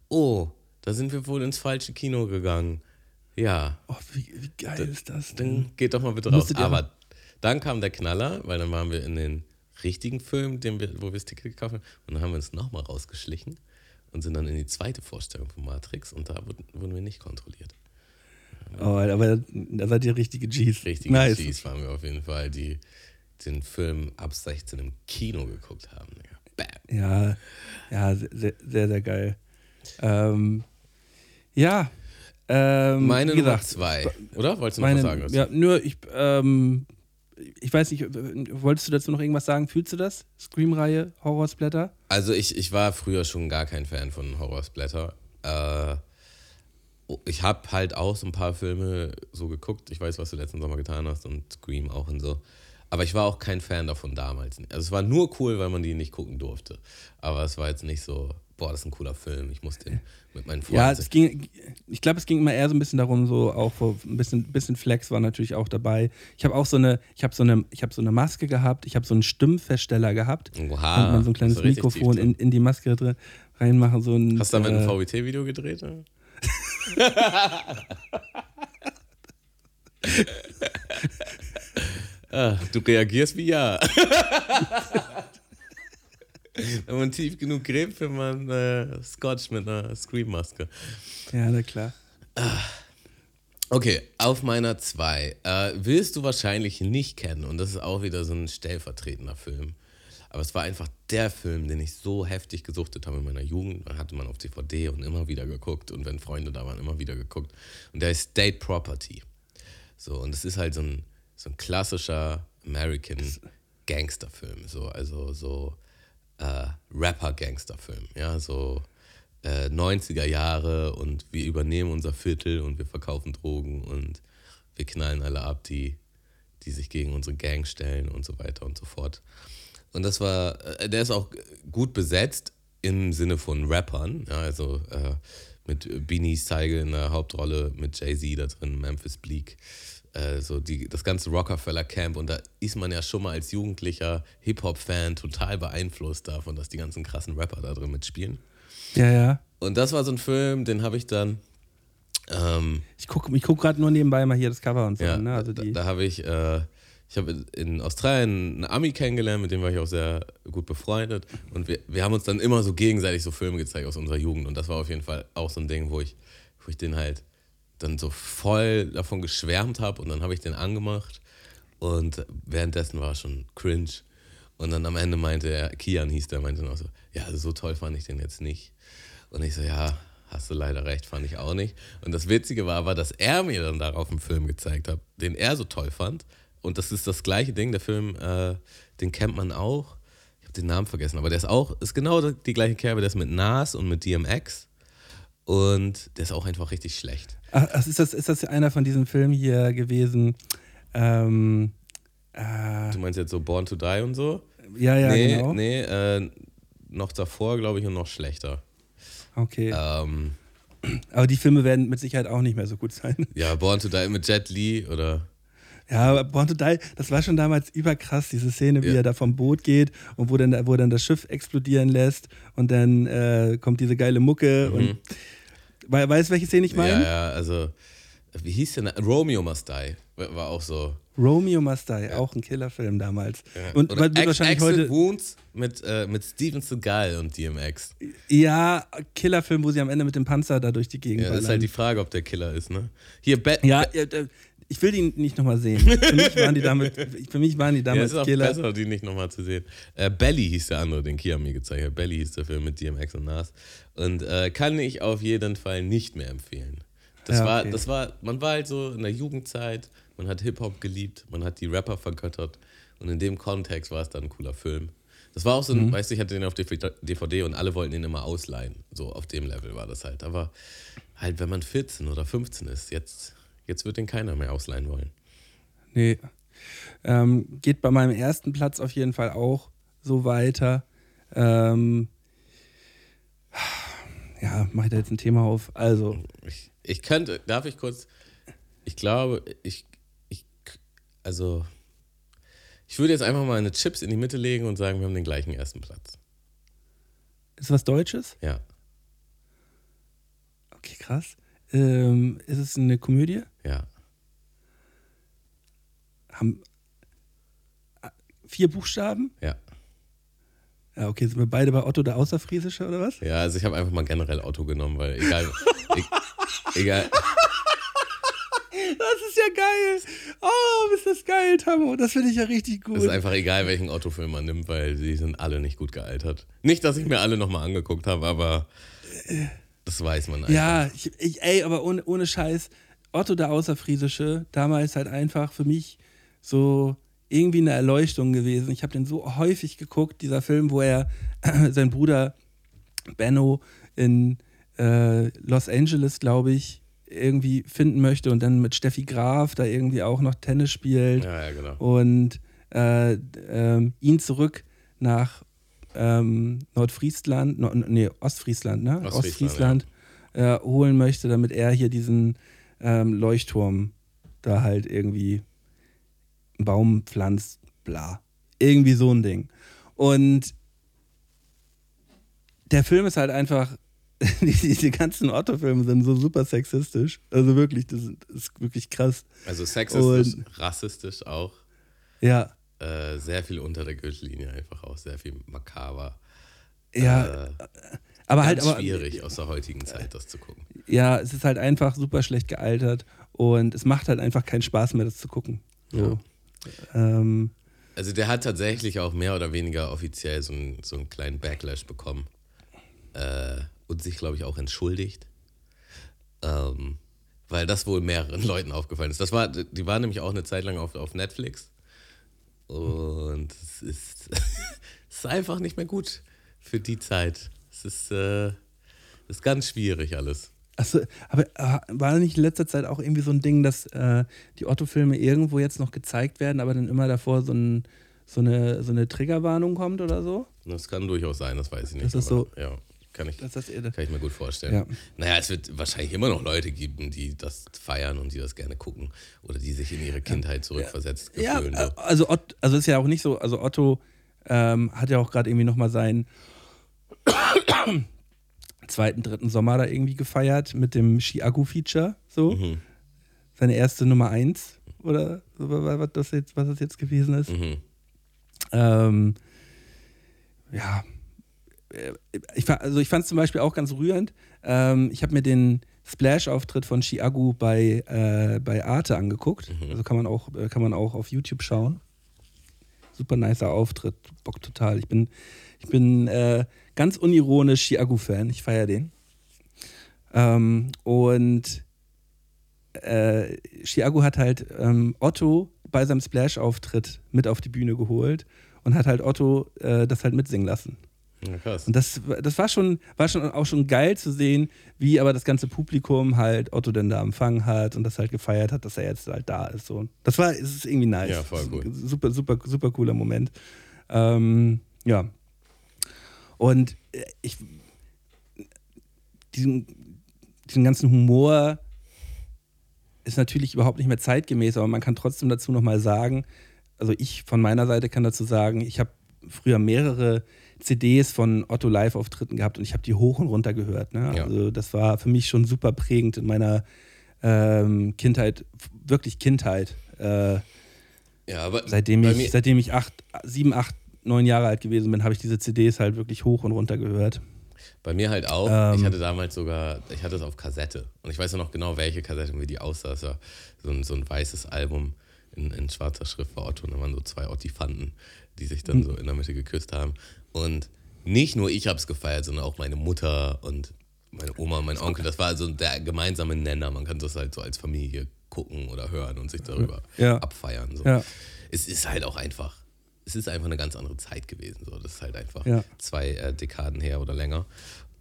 Oh, da sind wir wohl ins falsche Kino gegangen. Ja, Oh, wie, wie geil ist das denn? dann geht doch mal bitte raus. Musstet Aber dann kam der Knaller, weil dann waren wir in den richtigen Film, den wir, wo wir das Ticket gekauft haben. Und dann haben wir uns nochmal rausgeschlichen und sind dann in die zweite Vorstellung von Matrix und da wurden, wurden wir nicht kontrolliert. Oh, aber da seid ihr richtige Gs. Richtige nice. G's waren wir auf jeden Fall, die den Film ab 16 im Kino geguckt haben. Bam. Ja, ja, sehr, sehr, sehr geil. Ähm, ja. Ähm, Meine Nummer zwei, oder? Wolltest du noch Meine, was sagen? dazu? ja, nur ich, ähm, ich weiß nicht, wolltest du dazu noch irgendwas sagen? Fühlst du das? Scream-Reihe, Horrorsplatter? Also ich, ich war früher schon gar kein Fan von Horrorsplatter. Äh, ich habe halt auch so ein paar Filme so geguckt. Ich weiß, was du letzten Sommer getan hast und Scream auch und so. Aber ich war auch kein Fan davon damals. Also es war nur cool, weil man die nicht gucken durfte. Aber es war jetzt nicht so, boah, das ist ein cooler Film. Ich muss den mit meinen Freunden Ja, es ging, ich glaube, es ging immer eher so ein bisschen darum, so auch ein bisschen, bisschen Flex war natürlich auch dabei. Ich habe auch so eine, ich habe so eine, ich habe so eine Maske gehabt, ich habe so einen Stimmfeststeller gehabt. Oha, Konnte man so ein kleines Mikrofon in, in die Maske drin reinmachen. So ein, Hast du damit äh, ein VWT-Video gedreht? ah, du reagierst wie ja. Wenn man tief genug gräbt, findet man äh, Scotch mit einer Scream-Maske. Ja, na klar. Okay, auf meiner 2. Äh, willst du wahrscheinlich nicht kennen und das ist auch wieder so ein stellvertretender Film. Aber es war einfach der Film, den ich so heftig gesuchtet habe in meiner Jugend. Da hatte man auf DVD und immer wieder geguckt und wenn Freunde da waren, immer wieder geguckt. Und der ist State Property. So, und es ist halt so ein, so ein klassischer American Gangsterfilm. So, also so äh, Rapper-Gangsterfilm. Ja, so äh, 90er Jahre und wir übernehmen unser Viertel und wir verkaufen Drogen und wir knallen alle ab, die, die sich gegen unsere Gang stellen und so weiter und so fort. Und das war, äh, der ist auch gut besetzt im Sinne von Rappern, ja, also äh, mit Beanie Seigel in der Hauptrolle, mit Jay-Z da drin, Memphis Bleak, äh, so die, das ganze Rockefeller Camp und da ist man ja schon mal als jugendlicher Hip-Hop-Fan total beeinflusst davon, dass die ganzen krassen Rapper da drin mitspielen. Ja, ja. Und das war so ein Film, den habe ich dann, ähm, Ich gucke ich guck gerade nur nebenbei mal hier das Cover und so. ja, ne? also da, da habe ich, äh, ich habe in Australien einen Ami kennengelernt, mit dem war ich auch sehr gut befreundet. Und wir, wir haben uns dann immer so gegenseitig so Filme gezeigt aus unserer Jugend. Und das war auf jeden Fall auch so ein Ding, wo ich, wo ich den halt dann so voll davon geschwärmt habe. Und dann habe ich den angemacht. Und währenddessen war schon cringe. Und dann am Ende meinte er, Kian hieß der, meinte dann auch so, ja, so toll fand ich den jetzt nicht. Und ich so, ja, hast du leider recht, fand ich auch nicht. Und das Witzige war aber, dass er mir dann darauf einen Film gezeigt hat, den er so toll fand. Und das ist das gleiche Ding, der Film, äh, den kennt man auch. Ich habe den Namen vergessen, aber der ist auch, ist genau die gleiche Kerbe, der ist mit Nas und mit DMX. Und der ist auch einfach richtig schlecht. Ach, ist, das, ist das einer von diesen Filmen hier gewesen? Ähm, äh, Du meinst jetzt so Born to Die und so? ja, ja, nee, genau. nee, äh, noch davor, glaube ich, und noch schlechter. Okay. Ähm, Aber die Filme werden mit Sicherheit auch nicht mehr so gut sein. ja, Born to Die mit Jet Li oder Ja, aber Born to Die, das war schon damals überkrass, diese Szene, wie Ja. er da vom Boot geht und wo dann, wo dann das Schiff explodieren lässt und dann äh, kommt diese geile Mucke und We weißt du, welche Szene ich meine? Ja, ja, also, wie hieß der? Romeo Must Die war auch so. Romeo Must Die, auch ein Killerfilm damals. Und Oder wird wahrscheinlich heute. Wounds mit, äh, mit Steven Seagal und DMX. Ja, Killerfilm, wo sie am Ende mit dem Panzer da durch die Gegend Ja, das ist ballern. halt die Frage, ob der Killer ist, ne? Hier, Be Ja, ja, ich will die nicht nochmal sehen. Für mich waren die damit, für mich waren die Ja, damals es ist auch Killer. besser, die nicht nochmal zu sehen. Äh, Belly hieß der andere, den Kia mir gezeigt hat. Belly hieß der Film mit DMX und Nas. Und äh, kann ich auf jeden Fall nicht mehr empfehlen. Das Ja, war, okay. das war, man war halt so in der Jugendzeit, man hat Hip-Hop geliebt, man hat die Rapper vergöttert. Und in dem Kontext war es dann ein cooler Film. Das war auch so Mhm. ein, weißt du, ich hatte den auf DVD und alle wollten ihn immer ausleihen. So auf dem Level war das halt. Aber halt, wenn man 14 oder 15 ist, jetzt, jetzt wird den keiner mehr ausleihen wollen. Nee. Ähm, geht bei meinem ersten Platz auf jeden Fall auch so weiter. Ähm, ja, mache ich da jetzt ein Thema auf. Also, Ich, ich könnte, darf ich kurz, ich glaube, ich, ich, also, ich würde jetzt einfach mal eine Chips in die Mitte legen und sagen, wir haben den gleichen ersten Platz. ist was Deutsches? Ja, Okay, krass. Ähm, ist es eine Komödie? ja, Haben äh, vier Buchstaben? ja. Ja, okay, sind wir beide bei Otto der Außerfriesische oder was? Ja, also ich habe einfach mal generell Auto genommen, weil egal, e egal, Das ist ja geil. Oh, ist das geil, Tammo. Das finde ich ja richtig gut. es ist einfach egal, welchen Autofilm man nimmt, weil die sind alle nicht gut gealtert. Nicht, dass ich mir alle nochmal angeguckt habe, aber das weiß man einfach. Ja, ich, ich, ey, aber ohne, ohne Scheiß, Otto der Außerfriesische, damals halt einfach für mich so irgendwie eine Erleuchtung gewesen. Ich habe den so häufig geguckt, dieser Film, wo er sein Bruder Benno in äh, Los Angeles, glaube ich, irgendwie finden möchte und dann mit Steffi Graf da irgendwie auch noch Tennis spielt Ja, ja, genau. und äh, ähm, ihn zurück nach ähm, Nordfriesland, no, nee, Ostfriesland, ne? Ostfriesland, Ostfriesland äh, holen möchte, damit er hier diesen ähm, Leuchtturm da halt irgendwie einen Baum pflanzt, bla. Irgendwie so ein Ding. Und der Film ist halt einfach, die, diese ganzen Otto-Filme sind so super sexistisch. Also wirklich, das ist, das ist wirklich krass. Also sexistisch, Und- rassistisch auch. Ja, Äh, sehr viel unter der Gürtellinie einfach auch, sehr viel makaber. ja, Äh, aber halt aber schwierig aus der heutigen Zeit, das zu gucken. ja, es ist halt einfach super schlecht gealtert und es macht halt einfach keinen Spaß mehr, das zu gucken. So. Ähm, Also der hat tatsächlich auch mehr oder weniger offiziell so einen, so einen kleinen Backlash bekommen. Äh, und sich, glaube ich, auch entschuldigt. Ähm, weil das wohl mehreren Leuten aufgefallen ist. Das war, die war nämlich auch eine Zeit lang auf, auf Netflix. Und es ist, es ist einfach nicht mehr gut für die Zeit. Es ist, äh, es ist ganz schwierig alles. achso, aber äh, war nicht in letzter Zeit auch irgendwie so ein Ding, dass äh, die Otto-Filme irgendwo jetzt noch gezeigt werden, aber dann immer davor so, ein, so, eine, so eine Triggerwarnung kommt oder so? Das kann durchaus sein, das weiß ich nicht. Das ist aber, so- Ja, kann ich, Das eher- Kann ich mir gut vorstellen. Ja. Naja, es wird wahrscheinlich immer noch Leute geben, die das feiern und die das gerne gucken oder die sich in ihre Kindheit zurückversetzt Ja, fühlen. äh, so. also, Ott, also ist ja auch nicht so, also Otto ähm, hat ja auch gerade irgendwie nochmal seinen zweiten, dritten Sommer da irgendwie gefeiert mit dem Chiago-Feature, so. Mhm. Seine erste Nummer eins oder was das jetzt, was das jetzt gewesen ist. Mhm. Ähm, ja, ich, fa- also ich fand es zum Beispiel auch ganz rührend. Ähm, ich habe mir den Splash-Auftritt von Chiagu bei, äh, bei Arte angeguckt. Also kann man, auch, äh, kann man auch auf YouTube schauen. Super nicer Auftritt, Bock total. Ich bin, ich bin äh, ganz unironisch Chiagu-Fan. Ich feiere den. Ähm, und äh, Chiago hat halt ähm, Otto bei seinem Splash-Auftritt mit auf die Bühne geholt und hat halt Otto äh, das halt mitsingen lassen. Ja, krass. Und das, das war schon, war schon auch schon geil zu sehen, wie aber das ganze Publikum halt Otto denn da empfangen hat und das halt gefeiert hat, dass er jetzt halt da ist. So. Das war, es ist irgendwie nice. Ja, voll cool. Super, super, super cooler Moment. Ähm, ja. Und äh, ich, diesen, diesen ganzen Humor, ist natürlich überhaupt nicht mehr zeitgemäß, aber man kann trotzdem dazu nochmal sagen, also ich von meiner Seite kann dazu sagen, ich habe früher mehrere CDs von Otto Live-Auftritten gehabt und ich habe die hoch und runter gehört. Ne? Ja. Also das war für mich schon super prägend in meiner ähm, Kindheit, wirklich Kindheit. Äh, Ja, aber seitdem ich, seitdem ich acht, sieben, acht, neun Jahre alt gewesen bin, habe ich diese CDs halt wirklich hoch und runter gehört. Bei mir halt auch. Ähm. ich hatte damals sogar, ich hatte es auf Kassette. Und ich weiß ja noch genau, welche Kassette und wie die aussah. Es war so ein, so ein weißes Album in, in schwarzer Schrift war Otto. Und da waren so zwei Ottifanten, die sich dann so in der Mitte geküsst haben. Und nicht nur ich habe es gefeiert, sondern auch meine Mutter und meine Oma und mein Onkel. Das war also der gemeinsame Nenner. Man kann das halt so als Familie gucken oder hören und sich darüber Ja. abfeiern. So. Ja. Es ist halt auch einfach, es ist einfach eine ganz andere Zeit gewesen. So. Das ist halt einfach Ja. zwei äh, Dekaden her oder länger.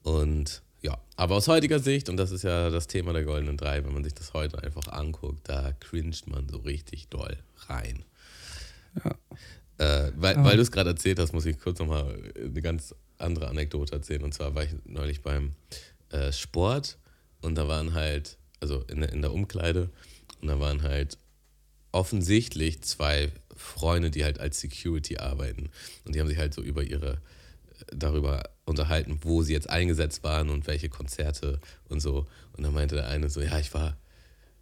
Und ja, aber aus heutiger Sicht, und das ist ja das Thema der Goldenen Drei, wenn man sich das heute einfach anguckt, da cringet man so richtig doll rein. Äh, weil weil du es gerade erzählt hast, muss ich kurz nochmal eine ganz andere Anekdote erzählen. Und zwar war ich neulich beim äh, Sport und da waren halt, also in, der- in der Umkleide, und da waren halt offensichtlich zwei Freunde, die halt als Security arbeiten. Und die haben sich halt so über ihre, äh, darüber unterhalten, wo sie jetzt eingesetzt waren und welche Konzerte und so. Und dann meinte der eine so, ja, ich war,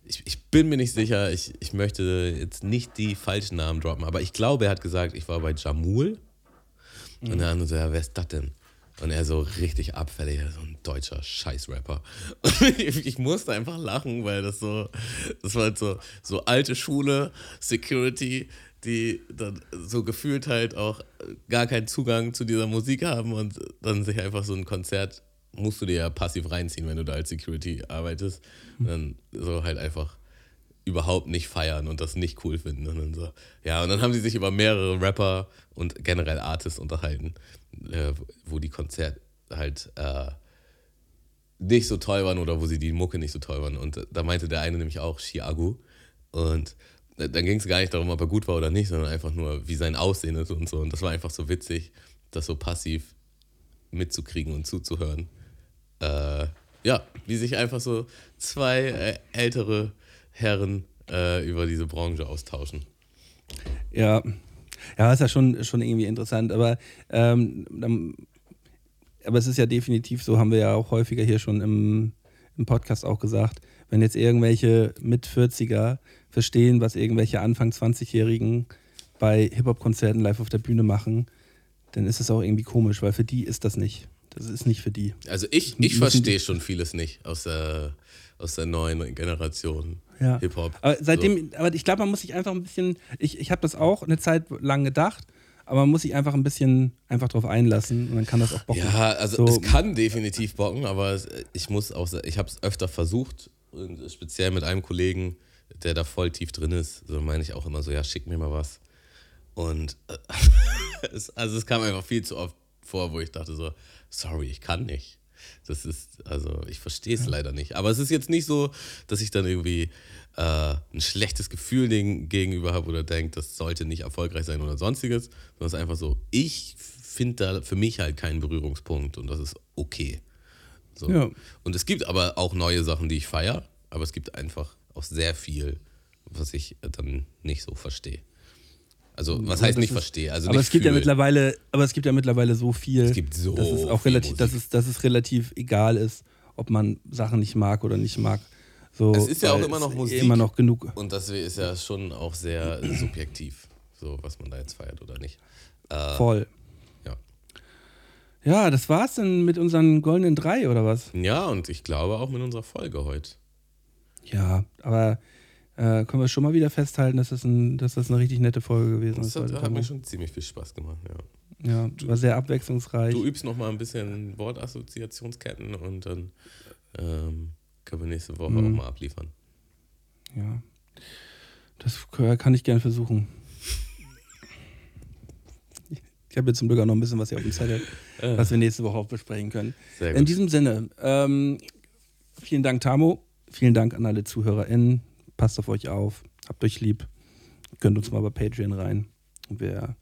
ich, ich bin mir nicht sicher, ich, ich möchte jetzt nicht die falschen Namen droppen, aber ich glaube, er hat gesagt, ich war bei Jamul. Und der andere so, ja, wer ist das denn? Und er so richtig abfällig, so ein deutscher Scheißrapper. Und ich, ich musste einfach lachen, weil das so, das war halt so, so alte Schule, Security, die dann so gefühlt halt auch gar keinen Zugang zu dieser Musik haben und dann sich einfach so ein Konzert musst du dir ja passiv reinziehen, wenn du da als Security arbeitest. Und dann so halt einfach überhaupt nicht feiern und das nicht cool finden. Und dann so, ja, und dann haben sie sich über mehrere Rapper und generell Artists unterhalten, äh, wo die Konzerte halt äh, nicht so toll waren oder wo sie die Mucke nicht so toll waren. Und äh, da meinte der eine nämlich auch Chiago. Und äh, dann ging es gar nicht darum, ob er gut war oder nicht, sondern einfach nur, wie sein Aussehen ist und so. Und das war einfach so witzig, das so passiv mitzukriegen und zuzuhören. Äh, ja, wie sich einfach so zwei äh, ältere Herren äh, über diese Branche austauschen. Ja, ja, ist ja schon, schon irgendwie interessant, aber, ähm, dann, aber es ist ja definitiv so, haben wir ja auch häufiger hier schon im, im Podcast auch gesagt, wenn jetzt irgendwelche mit 40er verstehen, was irgendwelche Anfang 20-Jährigen bei Hip-Hop-Konzerten live auf der Bühne machen, dann ist es auch irgendwie komisch, weil für die ist das nicht. Das ist nicht für die. Also ich, ich verstehe schon vieles nicht aus der, aus der neuen Generation Ja. Hip-Hop. Aber seitdem, aber ich glaube, man muss sich einfach ein bisschen, ich, ich habe das auch eine Zeit lang gedacht, aber man muss sich einfach ein bisschen einfach drauf einlassen und dann kann das auch bocken. Ja, also So. es kann definitiv bocken, aber ich muss auch, ich habe es öfter versucht speziell mit einem Kollegen, der da voll tief drin ist, so meine ich auch immer so, ja, schick mir mal was. Und äh, es, also es kam einfach viel zu oft vor, wo ich dachte so, sorry, ich kann nicht. Das ist, also ich verstehe es leider nicht. Aber es ist jetzt nicht so, dass ich dann irgendwie äh, ein schlechtes Gefühl gegenüber habe oder denke, das sollte nicht erfolgreich sein oder sonstiges, sondern es ist einfach so, ich finde da für mich halt keinen Berührungspunkt und das ist okay. So. Ja. Und es gibt aber auch neue Sachen, die ich feiere, aber es gibt einfach auch sehr viel, was ich dann nicht so verstehe. Also, was heißt nicht verstehe? Also aber es gibt ja fühl. mittlerweile, aber es gibt ja mittlerweile so viel, Es gibt so dass es auch relativ, dass es, dass es relativ egal ist, ob man Sachen nicht mag oder nicht mag. So, Es ist ja auch immer noch Musik. Immer noch genug. Und das ist ja schon auch sehr subjektiv, so was man da jetzt feiert oder nicht. Äh, Voll. ja. Ja, das war's dann mit unseren goldenen drei oder was? ja, und ich glaube auch mit unserer Folge heute. Ja, aber äh, können wir schon mal wieder festhalten, dass das, ein, dass das eine richtig nette Folge gewesen Das ist. hat, heute, hat Tamo. mir schon ziemlich viel Spaß gemacht, ja. Ja, war sehr abwechslungsreich. Du übst noch mal ein bisschen Wortassoziationsketten und dann ähm, können wir nächste Woche Mhm. auch mal abliefern. Ja. Das kann ich gerne versuchen. Ich habe jetzt zum Glück auch noch ein bisschen was hier auf dem Zettel, was wir nächste Woche auch besprechen können. Sehr In diesem Sinne, ähm, vielen Dank, Tamo. Vielen Dank an alle ZuhörerInnen passt auf euch auf, habt euch lieb, könnt uns mal bei Patreon rein. Und wir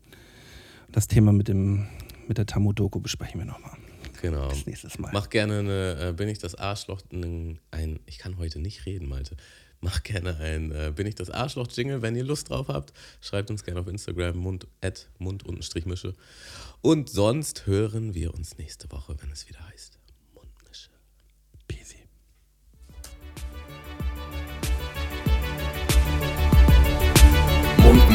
das Thema mit dem mit der Tamu-Doku besprechen wir nochmal. Genau. Bis nächstes Mal. Mach gerne eine, äh, bin ich das Arschloch, ein, ein, ich kann heute nicht reden, Malte. Mach gerne ein äh, Bin ich das Arschloch-Jingle, wenn ihr Lust drauf habt. Schreibt uns gerne auf Instagram mund, at, mund mische Und sonst hören wir uns nächste Woche, wenn es wieder heißt.